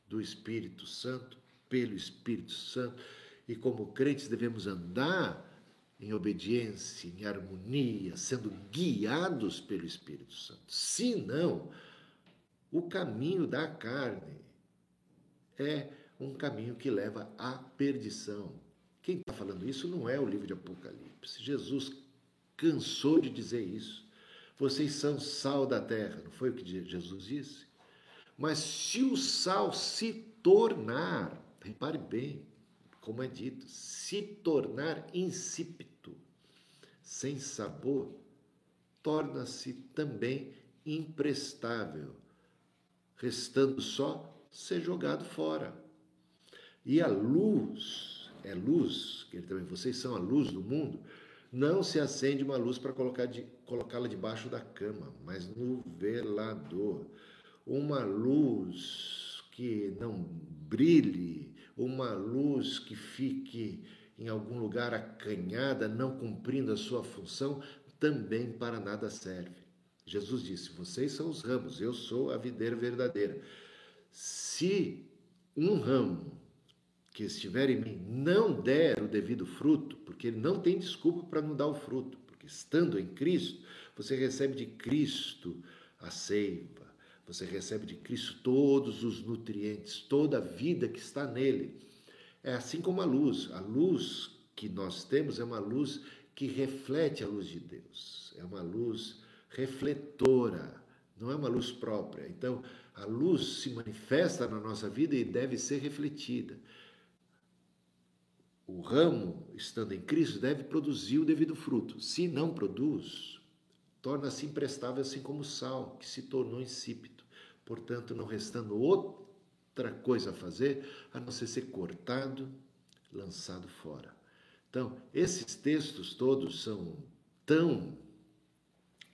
do Espírito Santo, pelo Espírito Santo, e como crentes devemos andar em obediência, em harmonia, sendo guiados pelo Espírito Santo. Se não, o caminho da carne é um caminho que leva à perdição. Quem está falando isso não é o livro de Apocalipse. Jesus cansou de dizer isso. Vocês são sal da terra, não foi o que Jesus disse? Mas se o sal se tornar, repare bem, como é dito, se tornar insípido, sem sabor, torna-se também imprestável, restando só ser jogado fora. E a luz, é luz, que também vocês são a luz do mundo, não se acende uma luz para colocar de, colocá-la debaixo da cama, mas no velador. Uma luz que não brilhe, uma luz que fique em algum lugar acanhada, não cumprindo a sua função, também para nada serve. Jesus disse: Vocês são os ramos, eu sou a videira verdadeira. Se um ramo que estiver em mim não der o devido fruto, porque ele não tem desculpa para não dar o fruto, porque estando em Cristo, você recebe de Cristo a seiva, você recebe de Cristo todos os nutrientes, toda a vida que está nele. É assim como a luz. A luz que nós temos é uma luz que reflete a luz de Deus. É uma luz refletora, não é uma luz própria. Então, a luz se manifesta na nossa vida e deve ser refletida o ramo, estando em Cristo, deve produzir o devido fruto. Se não produz, torna-se imprestável, assim como o sal, que se tornou insípido. Portanto, não restando outra coisa a fazer a não ser ser cortado, lançado fora. Então, esses textos todos são tão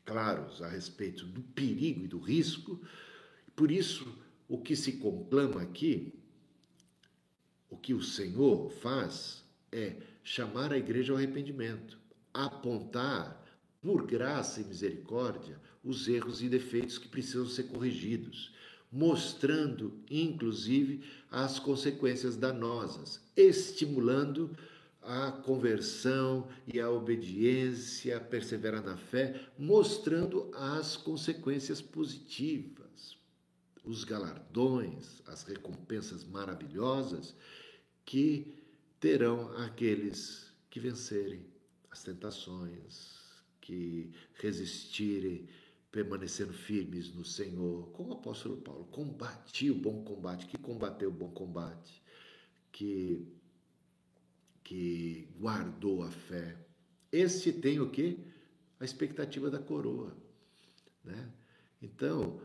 claros a respeito do perigo e do risco, por isso, o que se conclama aqui, o que o Senhor faz, é chamar a igreja ao arrependimento, apontar, por graça e misericórdia, os erros e defeitos que precisam ser corrigidos, mostrando, inclusive, as consequências danosas, estimulando a conversão e a obediência, perseverar na fé, mostrando as consequências positivas, os galardões, as recompensas maravilhosas que terão aqueles que vencerem as tentações, que resistirem, permanecendo firmes no Senhor, como o apóstolo Paulo, combati o bom combate, que combateu o bom combate, que, que guardou a fé. Esse tem o que? A expectativa da coroa. Né? Então,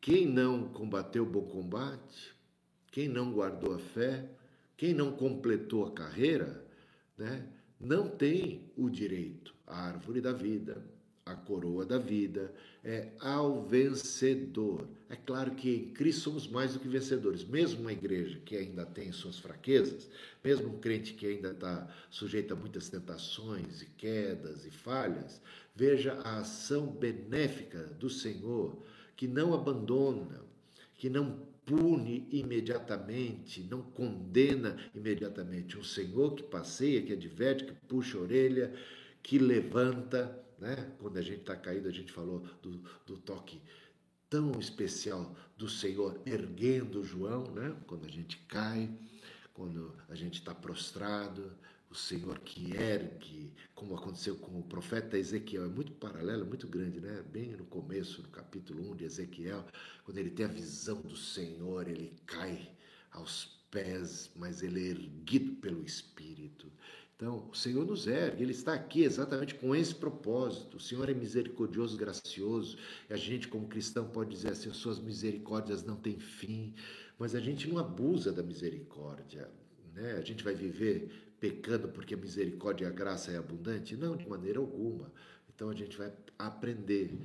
quem não combateu o bom combate, quem não guardou a fé, quem não completou a carreira, né, não tem o direito à árvore da vida, à coroa da vida, é ao vencedor. É claro que em Cristo somos mais do que vencedores. Mesmo uma igreja que ainda tem suas fraquezas, mesmo um crente que ainda está sujeito a muitas tentações e quedas e falhas, veja a ação benéfica do Senhor, que não abandona, que não pune imediatamente, não condena imediatamente. Um Senhor que passeia, que adverte, que puxa a orelha, que levanta. Né? Quando a gente está caído, a gente falou do, do toque tão especial do Senhor erguendo João, né? quando a gente cai, quando a gente está prostrado, o Senhor que ergue, como aconteceu com o profeta Ezequiel. É muito paralelo, muito grande, né? Bem no começo, no capítulo 1 de Ezequiel, quando ele tem a visão do Senhor, ele cai aos pés, mas ele é erguido pelo Espírito. Então, o Senhor nos ergue, Ele está aqui exatamente com esse propósito. O Senhor é misericordioso, gracioso, e a gente, como cristão, pode dizer assim: Suas misericórdias não têm fim, mas a gente não abusa da misericórdia. Né? A gente vai viver pecando porque a misericórdia e a graça é abundante? Não, de maneira alguma. Então a gente vai aprender.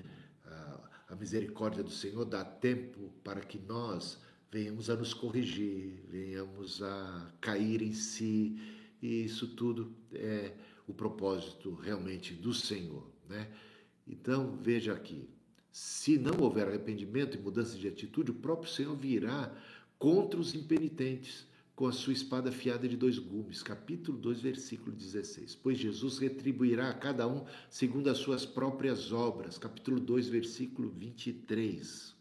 A misericórdia do Senhor dá tempo para que nós venhamos a nos corrigir, venhamos a cair em si, e isso tudo é o propósito realmente do Senhor, né? Então, veja aqui, se não houver arrependimento e mudança de atitude, o próprio Senhor virá contra os impenitentes com a sua espada afiada de dois gumes. Capítulo 2, versículo 16. Pois Jesus retribuirá a cada um segundo as suas próprias obras. Capítulo 2, versículo 23.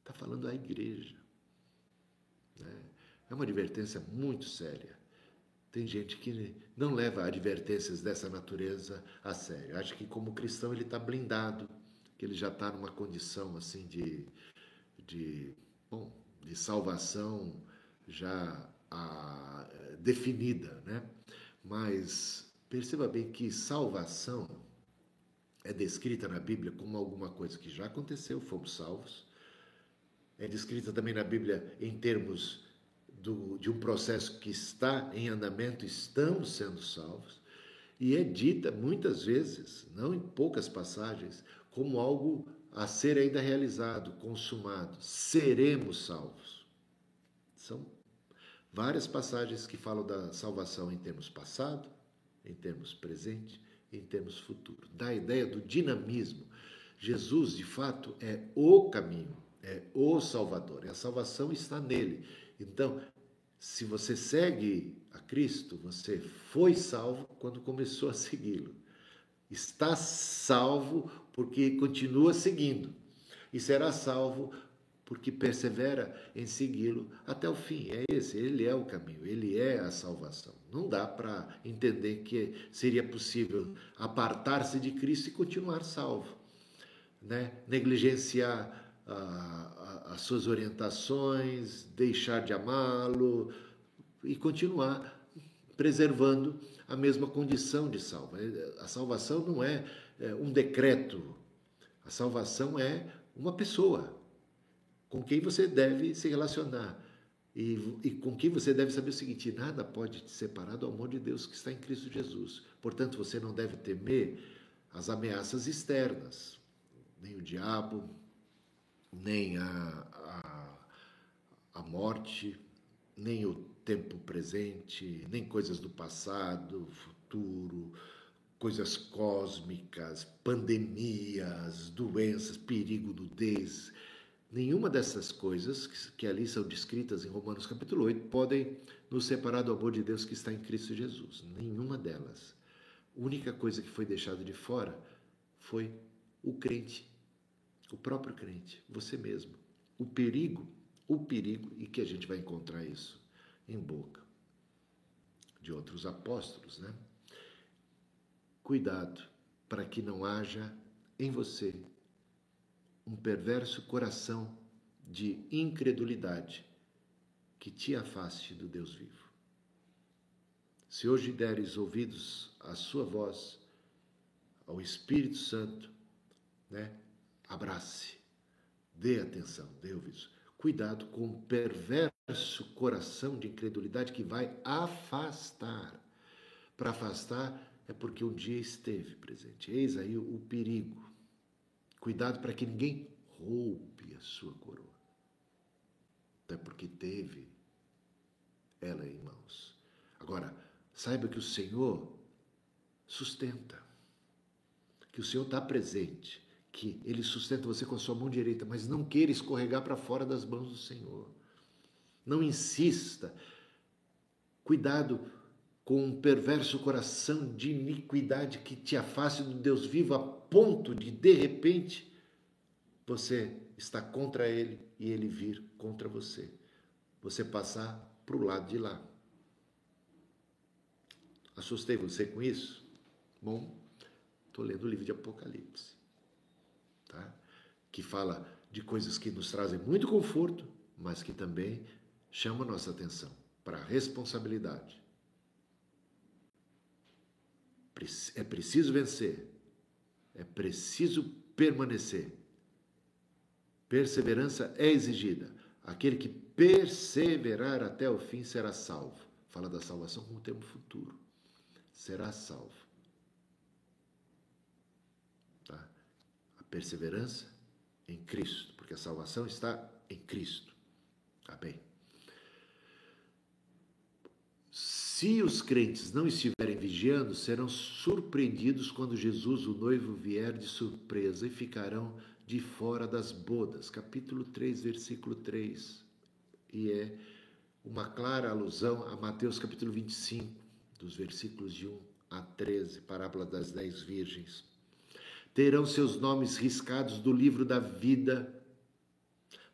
Está falando a igreja. Né? É uma advertência muito séria. Tem gente que não leva advertências dessa natureza a sério. Acha que como cristão ele está blindado, que ele já está numa condição assim de, de, bom, de salvação já a, definida, né? Mas perceba bem que salvação é descrita na Bíblia como alguma coisa que já aconteceu, fomos salvos. É descrita também na Bíblia em termos do, de um processo que está em andamento, estamos sendo salvos. E é dita muitas vezes, não em poucas passagens, como algo a ser ainda realizado, consumado. Seremos salvos. São várias passagens que falam da salvação em termos passado, em termos presente, em termos futuro. Da ideia do dinamismo. Jesus, de fato, é o caminho, é o Salvador. E a salvação está nele. Então, se você segue a Cristo, você foi salvo quando começou a segui-lo. Está salvo porque continua seguindo. E será salvo porque persevera em segui-lo até o fim. É esse, ele é o caminho, ele é a salvação. Não dá para entender que seria possível apartar-se de Cristo e continuar salvo, né? negligenciar as suas orientações, deixar de amá-lo e continuar preservando a mesma condição de salvo. A salvação não é, é um decreto, a salvação é uma pessoa com quem você deve se relacionar. E, e, com quem você deve saber o seguinte: nada pode te separar do amor de Deus que está em Cristo Jesus. Portanto, você não deve temer as ameaças externas, nem o diabo, nem a, a, a morte, nem o tempo presente, nem coisas do passado, futuro, coisas cósmicas, pandemias, doenças, perigo, nudez Nenhuma dessas coisas que ali são descritas em Romanos capítulo 8 podem nos separar do amor de Deus que está em Cristo Jesus. Nenhuma delas. A única coisa que foi deixada de fora foi o crente, o próprio crente, você mesmo. O perigo, o perigo, e que a gente vai encontrar isso em boca de outros apóstolos, né? Cuidado para que não haja em você um perverso coração de incredulidade que te afaste do Deus vivo. Se hoje deres ouvidos à sua voz, ao Espírito Santo, né? Abrace, dê atenção, dê ouvidos. Cuidado com o perverso coração de incredulidade que vai afastar. Para afastar é porque um dia esteve presente. Eis aí o perigo. Cuidado para que ninguém roube a sua coroa. Até porque teve ela em mãos. Agora, saiba que o Senhor sustenta, que o Senhor está presente, que Ele sustenta você com a sua mão direita, mas não queira escorregar para fora das mãos do Senhor. Não insista. Cuidado com um perverso coração de iniquidade que te afaste do Deus vivo ponto de, de repente, você está contra ele e ele vir contra você. Você passar para o lado de lá. Assustei você com isso? Bom, estou lendo o livro de Apocalipse, tá? que fala de coisas que nos trazem muito conforto, mas que também chamam a nossa atenção para a responsabilidade é preciso vencer. É preciso permanecer. Perseverança é exigida. Aquele que perseverar até o fim será salvo. Fala da salvação como termo futuro. Será salvo. Tá? A perseverança em Cristo, porque a salvação está em Cristo. Tá bem? Se os crentes não estiverem vigiando, serão surpreendidos quando Jesus, o noivo, vier de surpresa e ficarão de fora das bodas. Capítulo 3, versículo 3. E é uma clara alusão a Mateus capítulo 25, dos versículos de 1 a 13, parábola das dez virgens. Terão seus nomes riscados do livro da vida,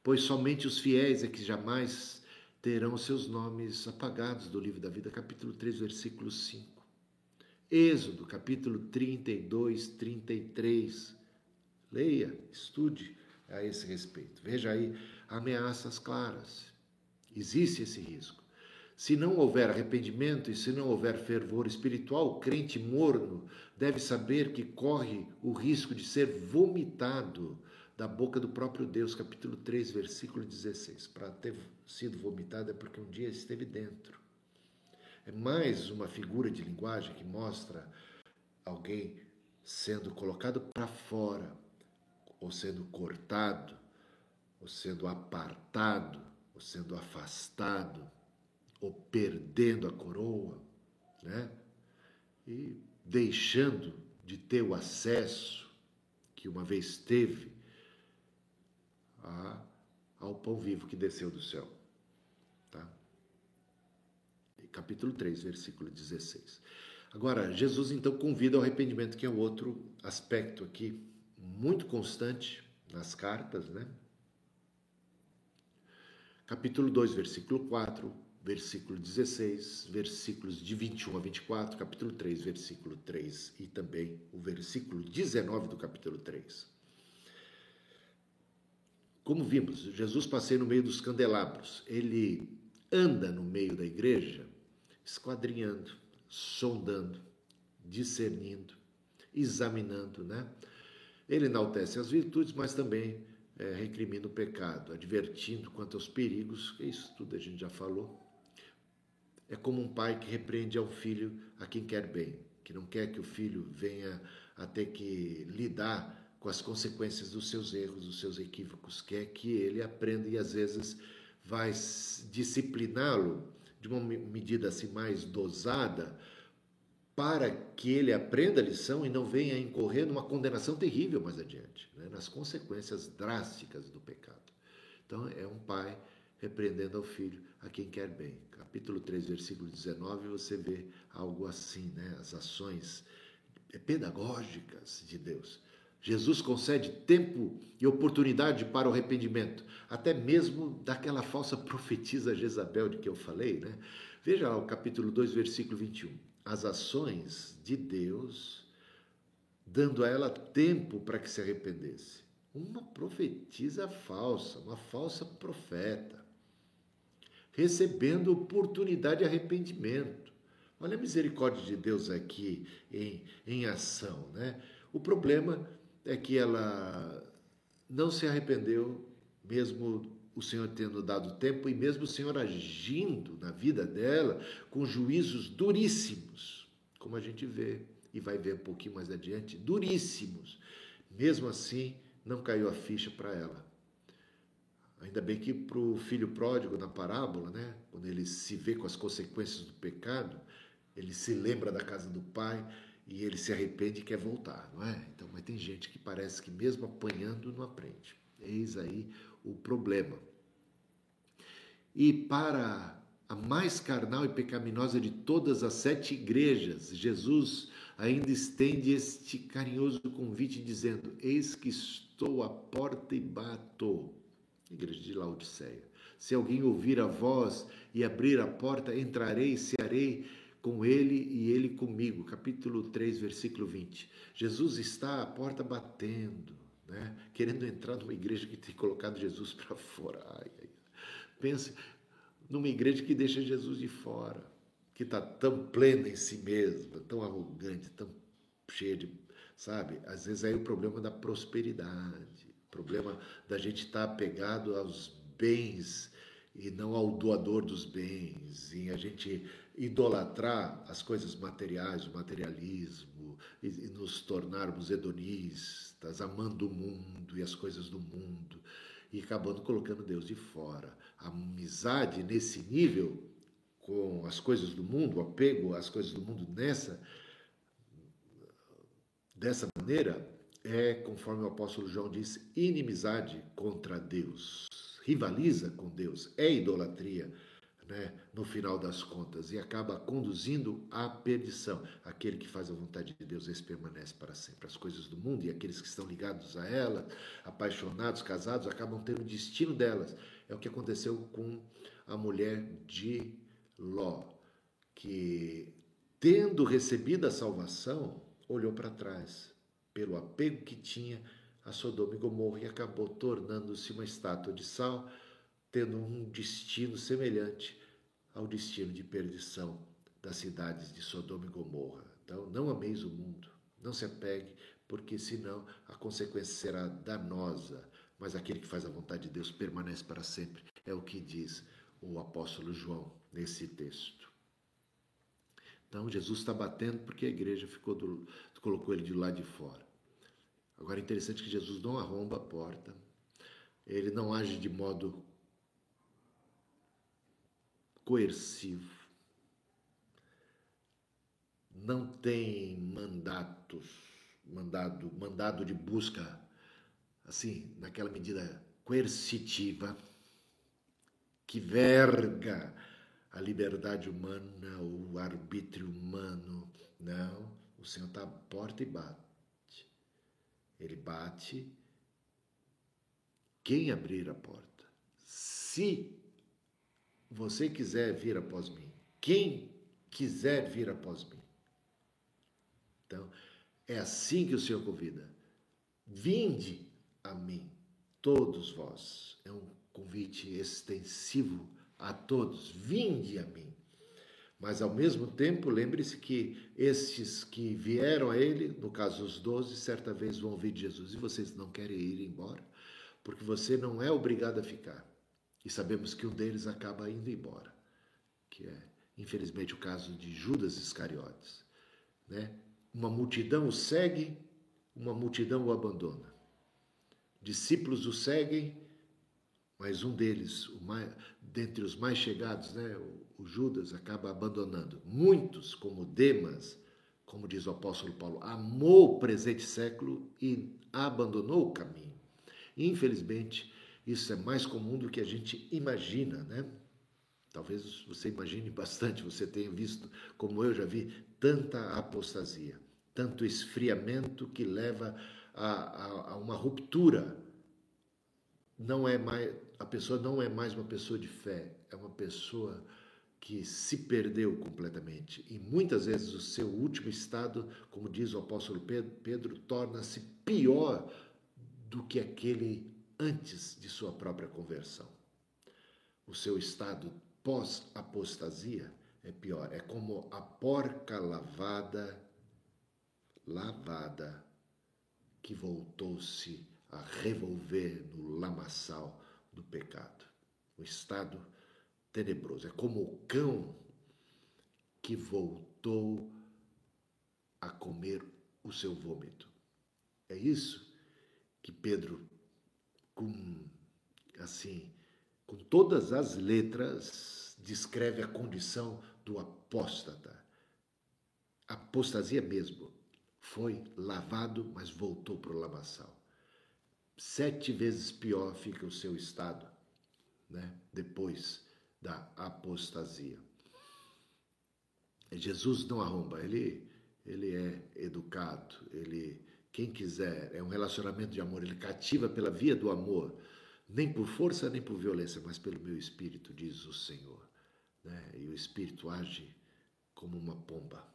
pois somente os fiéis é que jamais terão seus nomes apagados do livro da vida, capítulo 3, versículo 5. Êxodo, capítulo 32, 33. Leia, estude a esse respeito. Veja aí ameaças claras. Existe esse risco. Se não houver arrependimento e se não houver fervor espiritual, o crente morno deve saber que corre o risco de ser vomitado da boca do próprio Deus, capítulo 3, versículo 16. Para ter sido vomitado é porque um dia esteve dentro. É mais uma figura de linguagem que mostra alguém sendo colocado para fora, ou sendo cortado, ou sendo apartado, ou sendo afastado, ou perdendo a coroa, né? E deixando de ter o acesso que uma vez teve a, ao pão vivo que desceu do céu. Tá? Capítulo 3, versículo 16. Agora, Jesus então convida ao arrependimento, que é outro aspecto aqui, muito constante nas cartas, né? Capítulo 2, versículo 4, versículo 16, versículos de 21 a 24, capítulo 3, versículo 3 e também o versículo 19 do capítulo 3. Como vimos, Jesus passeia no meio dos candelabros. Ele anda no meio da igreja, esquadrinhando, sondando, discernindo, examinando, né? Ele enaltece as virtudes, mas também é, recrimina o pecado, advertindo quanto aos perigos, que isso tudo a gente já falou. É como um pai que repreende ao filho a quem quer bem, que não quer que o filho venha a ter que lidar com as consequências dos seus erros, dos seus equívocos, quer que ele aprenda e às vezes vai discipliná-lo de uma medida assim mais dosada, para que ele aprenda a lição e não venha incorrer numa condenação terrível mais adiante, né? nas consequências drásticas do pecado. Então, é um pai repreendendo ao filho a quem quer bem. Capítulo 3, versículo 19, você vê algo assim, né? as ações pedagógicas de Deus. Jesus concede tempo e oportunidade para o arrependimento, até mesmo daquela falsa profetisa Jezabel de que eu falei, né? Veja lá o capítulo 2, versículo 21 as ações de Deus, dando a ela tempo para que se arrependesse. Uma profetisa falsa, uma falsa profeta, recebendo oportunidade de arrependimento. Olha a misericórdia de Deus aqui em, em ação, né? O problema é que ela não se arrependeu, mesmo o Senhor tendo dado tempo e mesmo o Senhor agindo na vida dela com juízos duríssimos, como a gente vê e vai ver um pouquinho mais adiante, duríssimos. Mesmo assim, não caiu a ficha para ela. Ainda bem que para o filho pródigo na parábola, né, quando ele se vê com as consequências do pecado, ele se lembra da casa do pai e ele se arrepende e quer voltar, não é? Então, mas tem gente que parece que mesmo apanhando não aprende. Eis aí o problema. E para a mais carnal e pecaminosa de todas as sete igrejas, Jesus ainda estende este carinhoso convite, dizendo: Eis que estou à porta e bato. Igreja de Laodiceia. Se alguém ouvir a voz e abrir a porta, entrarei e cearei com ele e ele comigo. Capítulo 3, versículo 20. Jesus está à porta batendo né? querendo entrar numa igreja que tem colocado Jesus para fora. Ai, ai. Pense numa igreja que deixa Jesus de fora, que está tão plena em si mesma, tão arrogante, tão cheia de. Sabe? Às vezes aí o problema da prosperidade, o problema da gente estar tá apegado aos bens e não ao doador dos bens, e a gente idolatrar as coisas materiais, o materialismo, e, e nos tornarmos hedonistas, amando o mundo e as coisas do mundo, e acabando colocando Deus de fora. A amizade nesse nível, com as coisas do mundo, o apego às coisas do mundo nessa, dessa maneira, é, conforme o apóstolo João diz, inimizade contra Deus rivaliza com Deus, é idolatria. Né, no final das contas, e acaba conduzindo à perdição. Aquele que faz a vontade de Deus, esse permanece para sempre. As coisas do mundo e aqueles que estão ligados a ela, apaixonados, casados, acabam tendo o destino delas. É o que aconteceu com a mulher de Ló, que, tendo recebido a salvação, olhou para trás, pelo apego que tinha a Sodoma e Gomorra, e acabou tornando-se uma estátua de sal tendo um destino semelhante ao destino de perdição das cidades de Sodoma e Gomorra. Então, não ameis o mundo, não se apegue, porque senão a consequência será danosa. Mas aquele que faz a vontade de Deus permanece para sempre. É o que diz o apóstolo João nesse texto. Então, Jesus está batendo porque a igreja ficou do, colocou ele de lado de fora. Agora, é interessante que Jesus não arromba a porta, ele não age de modo coercivo, não tem mandatos, mandado, mandado de busca, assim, naquela medida coercitiva, que verga a liberdade humana, o arbítrio humano. Não, o Senhor está à porta e bate. Ele bate. Quem abrir a porta? Se você quiser vir após mim, quem quiser vir após mim. Então, é assim que o Senhor convida. Vinde a mim, todos vós. É um convite extensivo a todos. Vinde a mim. Mas ao mesmo tempo, lembre-se que estes que vieram a ele, no caso os doze, certa vez vão ouvir Jesus e vocês não querem ir embora, porque você não é obrigado a ficar. E sabemos que um deles acaba indo embora, que é, infelizmente, o caso de Judas Iscariotes. Né? Uma multidão o segue, uma multidão o abandona. Discípulos o seguem, mas um deles, mais, dentre os mais chegados, né, o, o Judas, acaba abandonando. Muitos, como Demas, como diz o apóstolo Paulo, amou o presente século e abandonou o caminho. Infelizmente, isso é mais comum do que a gente imagina, né? Talvez você imagine bastante, você tenha visto, como eu já vi, tanta apostasia, tanto esfriamento que leva a, a, a uma ruptura. Não é mais, a pessoa não é mais uma pessoa de fé, é uma pessoa que se perdeu completamente. E muitas vezes o seu último estado, como diz o apóstolo Pedro, Pedro torna-se pior do que aquele antes de sua própria conversão. O seu estado pós-apostasia é pior, é como a porca lavada, lavada, que voltou-se a revolver no lamaçal do pecado. O estado tenebroso. É como o cão que voltou a comer o seu vômito. É isso que Pedro com assim, com todas as letras, descreve a condição do apóstata. Apostasia mesmo. Foi lavado, mas voltou para o lamaçal. Sete vezes pior fica o seu estado, né? Depois da apostasia. Jesus não arromba, ele, ele é educado, ele quem quiser, é um relacionamento de amor, ele cativa pela via do amor, nem por força nem por violência, mas pelo meu espírito, diz o Senhor. Né? E o espírito age como uma pomba.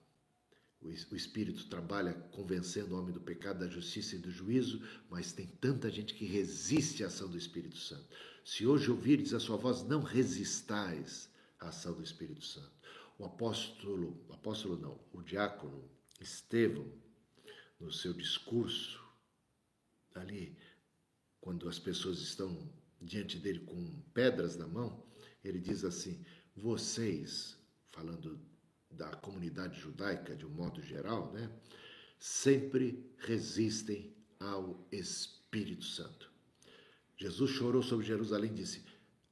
O espírito trabalha convencendo o homem do pecado, da justiça e do juízo, mas tem tanta gente que resiste à ação do Espírito Santo. Se hoje ouvirdes a sua voz, não resistais à ação do Espírito Santo. O apóstolo, apóstolo não, o diácono Estevão, no seu discurso, ali, quando as pessoas estão diante dele com pedras na mão, ele diz assim: vocês, falando da comunidade judaica de um modo geral, né, sempre resistem ao Espírito Santo. Jesus chorou sobre Jerusalém e disse: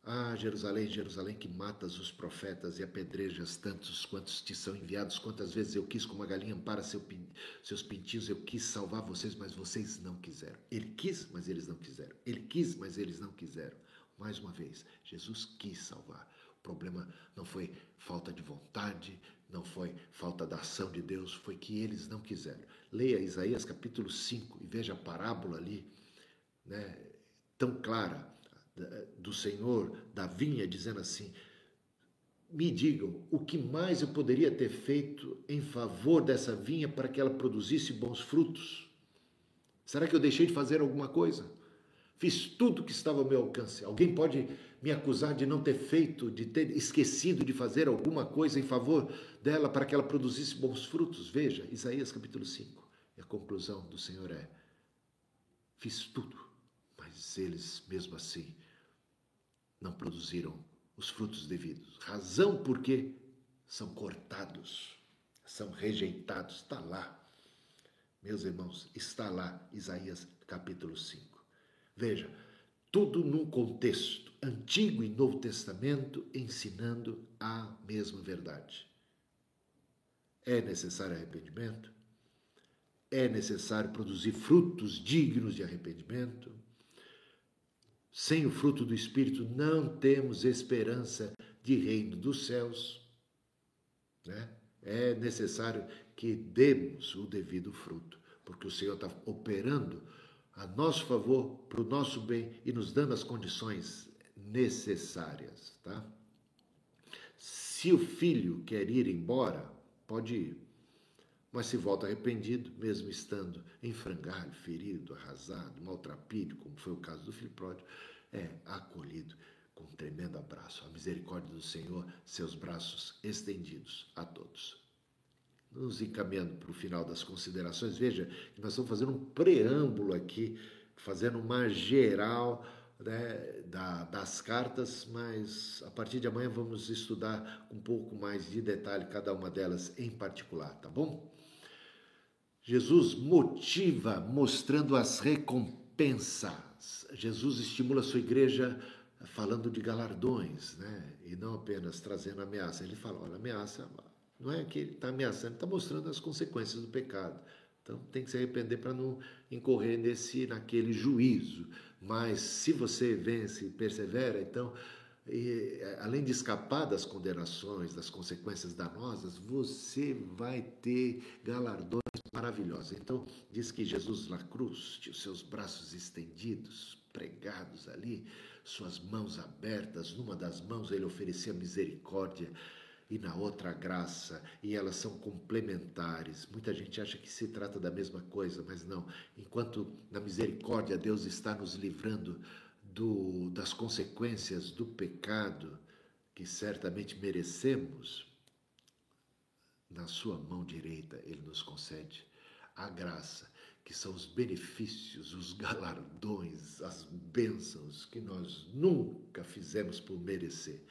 ah, Jerusalém, Jerusalém, que matas os profetas e apedrejas tantos quantos te são enviados. Quantas vezes eu quis, como a galinha para seu, seus pintinhos, eu quis salvar vocês, mas vocês não quiseram. Ele quis, mas eles não quiseram. Ele quis, mas eles não quiseram. Mais uma vez, Jesus quis salvar. problema não foi falta de vontade, não foi falta da ação de Deus, foi que eles não quiseram. Leia Isaías capítulo 5 e veja a parábola ali, né, tão clara do Senhor, da vinha, dizendo assim: me digam o que mais eu poderia ter feito em favor dessa vinha para que ela produzisse bons frutos. Será que eu deixei de fazer alguma coisa? Fiz tudo que estava ao meu alcance. Alguém pode me acusar de não ter feito, de ter esquecido de fazer alguma coisa em favor dela para que ela produzisse bons frutos? Veja, Isaías capítulo 5. E a conclusão do Senhor é: fiz tudo, mas eles, mesmo assim, não produziram os frutos devidos. Razão porque são cortados, são rejeitados. Está lá. Meus irmãos, está lá Isaías capítulo 5. Veja, tudo num contexto, Antigo e Novo Testamento, ensinando a mesma verdade. É necessário arrependimento? É necessário produzir frutos dignos de arrependimento? Sem o fruto do Espírito, não temos esperança de reino dos céus. Né? É necessário que demos o devido fruto, porque o Senhor está operando a nosso favor, para o nosso bem e nos dando as condições necessárias. Tá? Se o filho quer ir embora, pode ir. Mas se volta arrependido, mesmo estando em frangalho, ferido, arrasado, maltrapilho, como foi o caso do filho pródigo, é acolhido com um tremendo abraço. A misericórdia do Senhor, seus braços estendidos a todos. Nos encaminhando para o final das considerações, veja que nós estamos fazendo um preâmbulo aqui, fazendo uma geral né, da, das cartas, mas a partir de amanhã vamos estudar um pouco mais de detalhe cada uma delas em particular, tá bom? Jesus motiva mostrando as recompensas. Jesus estimula a sua igreja falando de galardões, né? E não apenas trazendo ameaça. Ele fala: olha, ameaça não é que ele está ameaçando, ele está mostrando as consequências do pecado. Então tem que se arrepender para não incorrer nesse, naquele juízo. Mas se você vence persevera, então e, além de escapar das condenações, das consequências danosas, você vai ter galardões maravilhosos. Então, diz que Jesus na cruz tinha os seus braços estendidos, pregados ali, suas mãos abertas, numa das mãos ele oferecia misericórdia e na outra graça, e elas são complementares. Muita gente acha que se trata da mesma coisa, mas não. Enquanto na misericórdia Deus está nos livrando do, das consequências do pecado que certamente merecemos, na sua mão direita ele nos concede a graça, que são os benefícios, os galardões, as bênçãos que nós nunca fizemos por merecer.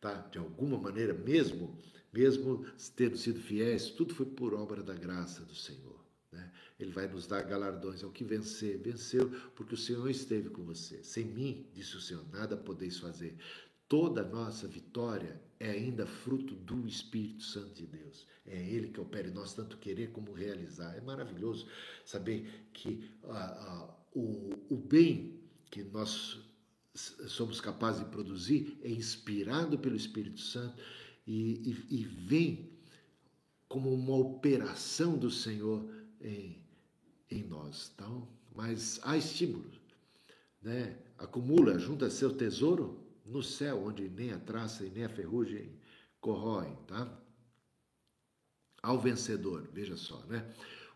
Tá? De alguma maneira, mesmo, mesmo tendo sido fiéis, tudo foi por obra da graça do Senhor. Né? Ele vai nos dar galardões ao que vencer. Venceu porque o Senhor esteve com você. Sem mim, disse o Senhor, nada podeis fazer. Toda nossa vitória é ainda fruto do Espírito Santo de Deus. É Ele que opera em nós, tanto querer como realizar. É maravilhoso saber que ah, ah, o, o bem que nós somos capazes de produzir é inspirado pelo Espírito Santo e, e, e vem como uma operação do Senhor em, em nós. Então, mas há estímulo, né? Acumula, junta seu tesouro no céu, onde nem a traça e nem a ferrugem corroem, tá? Ao vencedor, veja só, né?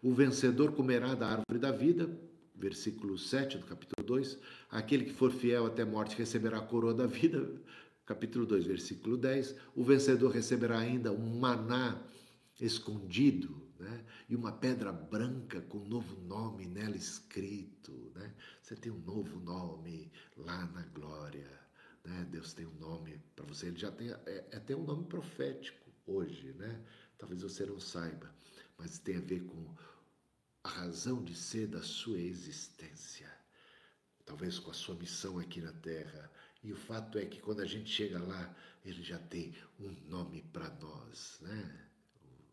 O vencedor comerá da árvore da vida, versículo 7 do capítulo 2. Aquele que for fiel até a morte receberá a coroa da vida, capítulo 2, versículo 10. O vencedor receberá ainda um maná escondido, né? E uma pedra branca com um novo nome nela escrito, né? Você tem um novo nome lá na glória, né? Deus tem um nome para você, ele já tem é, é até um nome profético hoje, né? Talvez você não saiba, mas tem a ver com a razão de ser da sua existência, talvez com a sua missão aqui na Terra. E o fato é que quando a gente chega lá, ele já tem um nome para nós, né?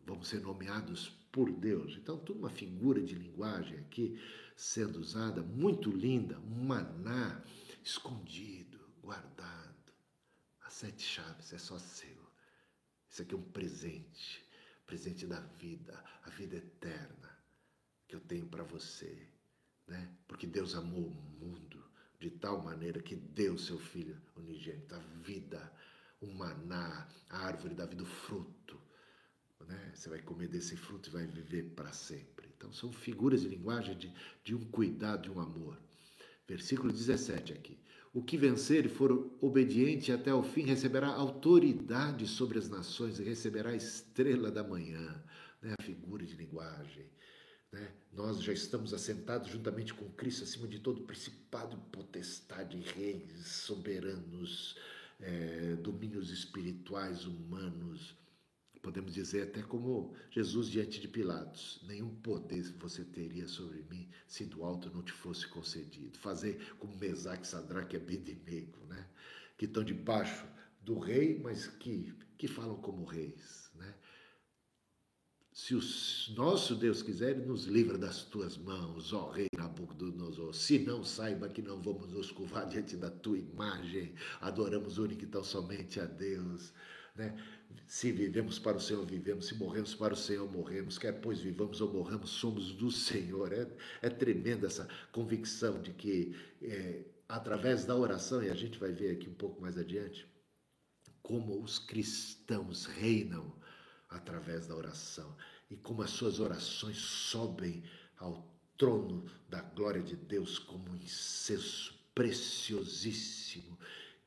Vamos ser nomeados por Deus. Então, tudo uma figura de linguagem aqui sendo usada, muito linda, um maná escondido, guardado. As sete chaves é só seu. Isso aqui é um presente, presente da vida, a vida eterna que eu tenho para você, né? Porque Deus amou o mundo de tal maneira que deu seu filho unigênito, a vida, o maná, a árvore da vida, o fruto. Né? Você vai comer desse fruto e vai viver para sempre. Então, são figuras de linguagem de, de um cuidado, de um amor. Versículo 17 aqui. O que vencer e for obediente até o fim receberá autoridade sobre as nações e receberá a estrela da manhã. Né? A figura de linguagem. Né? Nós já estamos assentados juntamente com Cristo acima de todo principado potestade, reis, soberanos, é, domínios espirituais, humanos. Podemos dizer até como Jesus diante de Pilatos: nenhum poder você teria sobre mim se do alto não te fosse concedido. Fazer como Mesaque, Sadraque e Abednego, né? que estão debaixo do rei, mas que, que falam como reis. Né? Se o nosso Deus quiser, ele nos livra das tuas mãos, ó Rei Nabucodonosor. Se não, saiba que não vamos nos curvar diante da tua imagem. Adoramos único e tão somente a Deus. Né? Se vivemos para o Senhor, vivemos. Se morremos para o Senhor, morremos. Quer pois vivamos ou morramos, somos do Senhor. É, é tremenda essa convicção de que, é, através da oração, e a gente vai ver aqui um pouco mais adiante, como os cristãos reinam através da oração e como as suas orações sobem ao trono da glória de Deus como um incenso preciosíssimo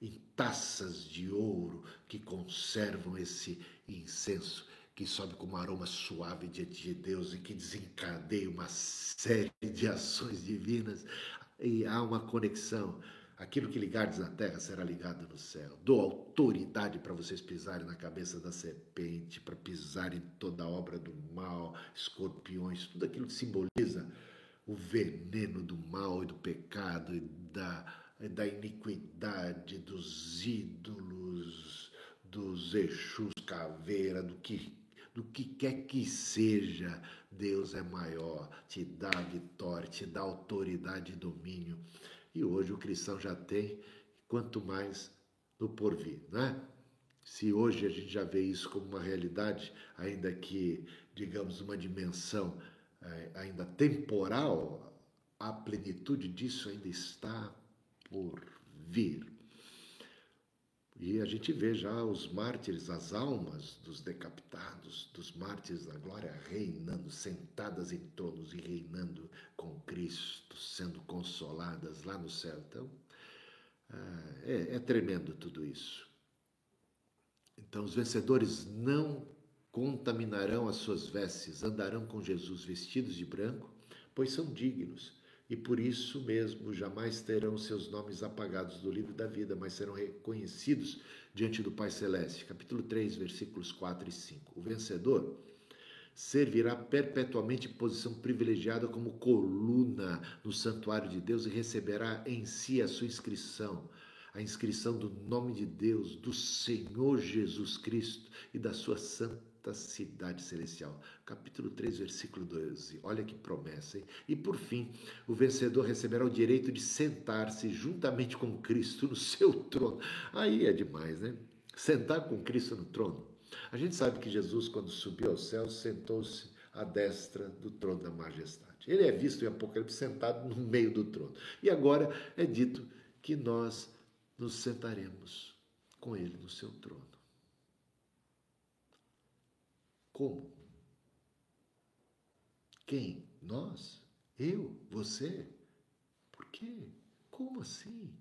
em taças de ouro que conservam esse incenso que sobe como um aroma suave diante de Deus e que desencadeia uma série de ações divinas e há uma conexão Aquilo que ligardes na terra será ligado no céu. Dou autoridade para vocês pisarem na cabeça da serpente, para pisarem em toda a obra do mal, escorpiões, tudo aquilo que simboliza o veneno do mal e do pecado e da, da iniquidade, dos ídolos, dos Exus, caveira, do que, do que quer que seja, Deus é maior, te dá vitória, te dá autoridade e domínio. E hoje o cristão já tem, quanto mais no porvir, né? Se hoje a gente já vê isso como uma realidade, ainda que, digamos, uma dimensão é, ainda temporal, a plenitude disso ainda está por vir. E a gente vê já os mártires, as almas dos decapitados, dos mártires da glória, reinando, sentadas em tronos e reinando com Cristo, sendo consoladas lá no céu. Então, ah, é, é tremendo tudo isso. Então, os vencedores não contaminarão as suas vestes, andarão com Jesus vestidos de branco, pois são dignos e por isso mesmo jamais terão seus nomes apagados do livro da vida, mas serão reconhecidos diante do Pai Celeste. Capítulo 3, versículos 4 e 5. O vencedor servirá perpetuamente em posição privilegiada como coluna no santuário de Deus e receberá em si a sua inscrição, a inscrição do nome de Deus, do Senhor Jesus Cristo e da sua santa da cidade celestial. Capítulo 3, versículo 12. Olha que promessa, hein? E por fim, o vencedor receberá o direito de sentar-se juntamente com Cristo no seu trono. Aí é demais, né? Sentar com Cristo no trono. A gente sabe que Jesus, quando subiu ao céu, sentou-se à destra do trono da majestade. Ele é visto em Apocalipse sentado no meio do trono. E agora é dito que nós nos sentaremos com ele no seu trono. Como? Quem? Nós? Eu? Você? Por quê? Como assim?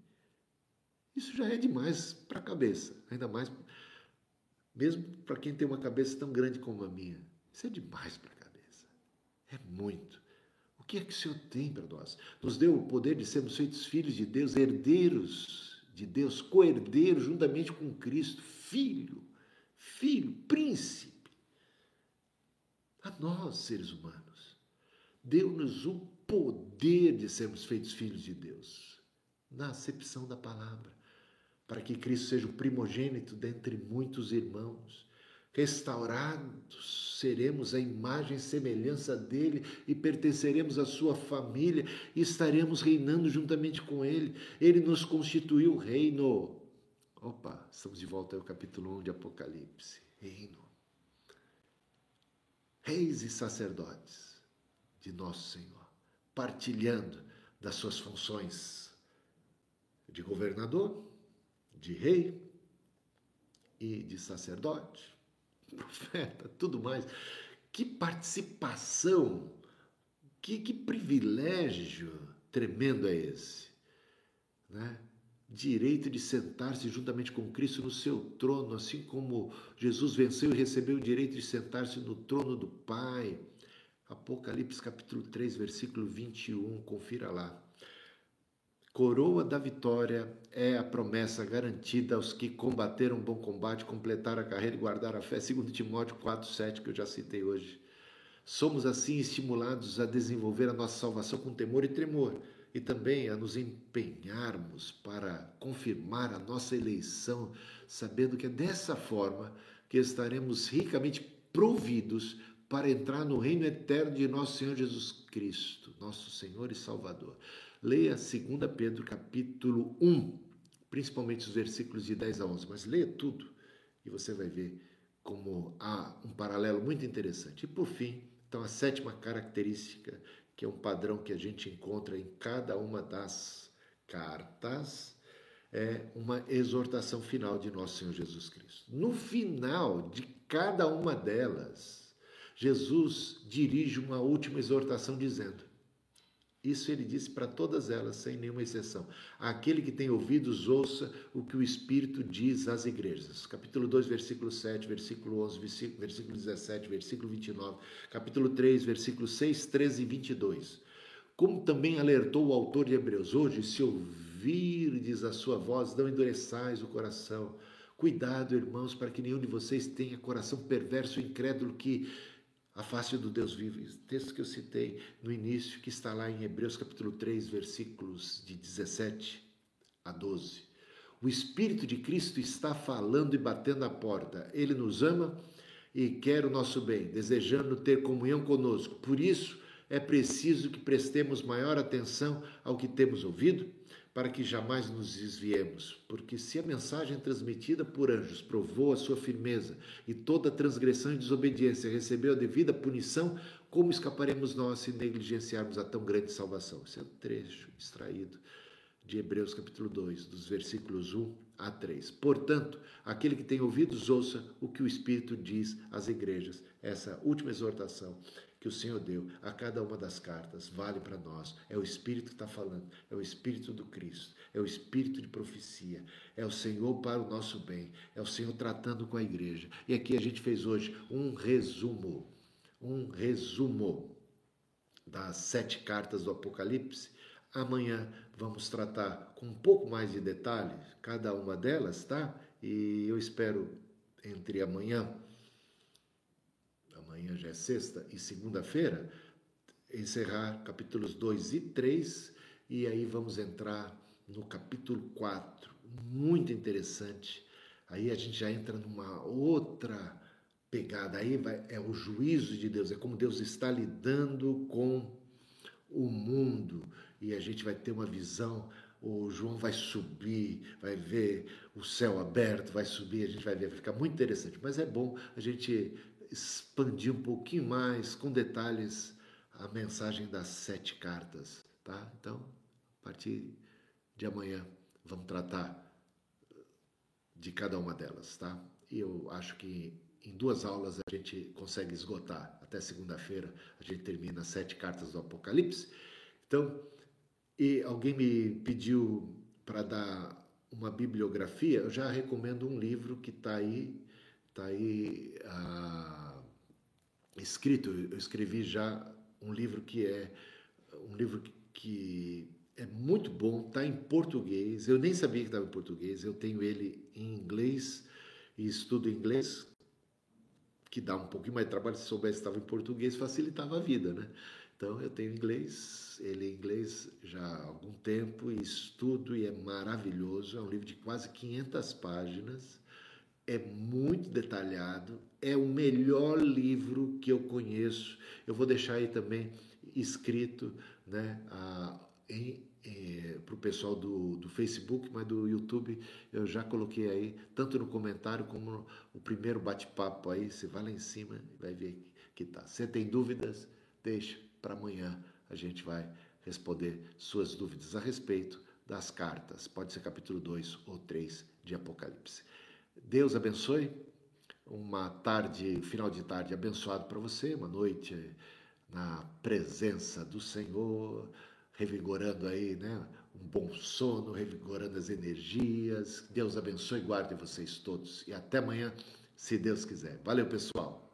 Isso já é demais para a cabeça, ainda mais mesmo para quem tem uma cabeça tão grande como a minha. Isso é demais para a cabeça. É muito. O que é que o Senhor tem para nós? Nos deu o poder de sermos feitos filhos de Deus, herdeiros de Deus, co-herdeiros juntamente com Cristo, filho, filho, príncipe a nós, seres humanos. Deu-nos o poder de sermos feitos filhos de Deus, na acepção da palavra, para que Cristo seja o primogênito dentre muitos irmãos. Restaurados seremos a imagem e semelhança dele e pertenceremos à sua família e estaremos reinando juntamente com ele. Ele nos constituiu reino. Opa, estamos de volta ao capítulo 1 de Apocalipse. Reino. Reis e sacerdotes de nosso Senhor, partilhando das suas funções de governador, de rei e de sacerdote, profeta, tudo mais. Que participação, que, que privilégio tremendo é esse, né? Direito de sentar-se juntamente com Cristo no seu trono, assim como Jesus venceu e recebeu o direito de sentar-se no trono do Pai. Apocalipse capítulo 3, versículo 21, confira lá. Coroa da vitória é a promessa garantida aos que combateram bom combate, completaram a carreira e guardaram a fé, segundo Timóteo 4:7 que eu já citei hoje. Somos assim estimulados a desenvolver a nossa salvação com temor e tremor e também a nos empenharmos para confirmar a nossa eleição, sabendo que é dessa forma que estaremos ricamente providos para entrar no reino eterno de nosso Senhor Jesus Cristo, nosso Senhor e Salvador. Leia 2 Pedro capítulo 1, principalmente os versículos de 10 a 11, mas leia tudo e você vai ver como há um paralelo muito interessante. E por fim, então a sétima característica que é um padrão que a gente encontra em cada uma das cartas, é uma exortação final de nosso Senhor Jesus Cristo. No final de cada uma delas, Jesus dirige uma última exortação dizendo: isso ele disse para todas elas, sem nenhuma exceção. Aquele que tem ouvidos, ouça o que o Espírito diz às igrejas. Capítulo 2, versículo 7, versículo 11, versículo 17, versículo 29, capítulo 3, versículo 6, 13 e 22. Como também alertou o autor de Hebreus, hoje, se ouvirdes a sua voz, não endureçais o coração. Cuidado, irmãos, para que nenhum de vocês tenha coração perverso e incrédulo que a face do Deus vivo. Texto que eu citei no início, que está lá em Hebreus capítulo 3, versículos de 17 a 12. O Espírito de Cristo está falando e batendo a porta. Ele nos ama e quer o nosso bem, desejando ter comunhão conosco. Por isso, é preciso que prestemos maior atenção ao que temos ouvido para que jamais nos desviemos, porque se a mensagem transmitida por anjos provou a sua firmeza e toda transgressão e desobediência recebeu a devida punição, como escaparemos nós se negligenciarmos a tão grande salvação? Esse é o trecho extraído de Hebreus capítulo 2, dos versículos 1 a 3. Portanto, aquele que tem ouvidos, ouça o que o Espírito diz às igrejas. Essa última exortação que o Senhor deu a cada uma das cartas vale para nós. É o Espírito que está falando, é o Espírito do Cristo, é o Espírito de profecia, é o Senhor para o nosso bem, é o Senhor tratando com a igreja. E aqui a gente fez hoje um resumo, um resumo das sete cartas do Apocalipse. Amanhã vamos tratar com um pouco mais de detalhe cada uma delas, tá? E eu espero entre amanhã amanhã já é sexta, e segunda-feira, encerrar capítulos 2 e 3, e aí vamos entrar no capítulo 4, muito interessante. Aí a gente já entra numa outra pegada, aí vai, é o juízo de Deus, é como Deus está lidando com o mundo, e a gente vai ter uma visão o João vai subir, vai ver o céu aberto, vai subir, a gente vai ver, vai ficar muito interessante. Mas é bom a gente expandir um pouquinho mais, com detalhes, a mensagem das sete cartas, tá? Então, a partir de amanhã, vamos tratar de cada uma delas, tá? E eu acho que em duas aulas a gente consegue esgotar. Até segunda-feira a gente termina as sete cartas do Apocalipse. Então, e alguém me pediu para dar uma bibliografia, eu já recomendo um livro que está aí Está aí ah, escrito, eu escrevi já um livro que é um livro que é muito bom, está em português. Eu nem sabia que estava em português, eu tenho ele em inglês e estudo inglês, que dá um pouquinho mais de trabalho. Se soubesse que estava em português, facilitava a vida, né? Então eu tenho inglês, ele é inglês já há algum tempo e estudo e é maravilhoso. É um livro de quase 500 páginas é muito detalhado, é o melhor livro que eu conheço. Eu vou deixar aí também escrito, né, para o pessoal do, do Facebook, mas do YouTube eu já coloquei aí, tanto no comentário como no, o primeiro bate-papo aí. Você vai lá em cima e vai ver que tá. Se tem dúvidas, deixa para amanhã. A gente vai responder suas dúvidas a respeito das cartas. Pode ser capítulo 2 ou 3 de Apocalipse. Deus abençoe. Uma tarde, final de tarde abençoado para você, uma noite na presença do Senhor, revigorando aí, né? Um bom sono, revigorando as energias. Deus abençoe e guarde vocês todos. E até amanhã, se Deus quiser. Valeu, pessoal.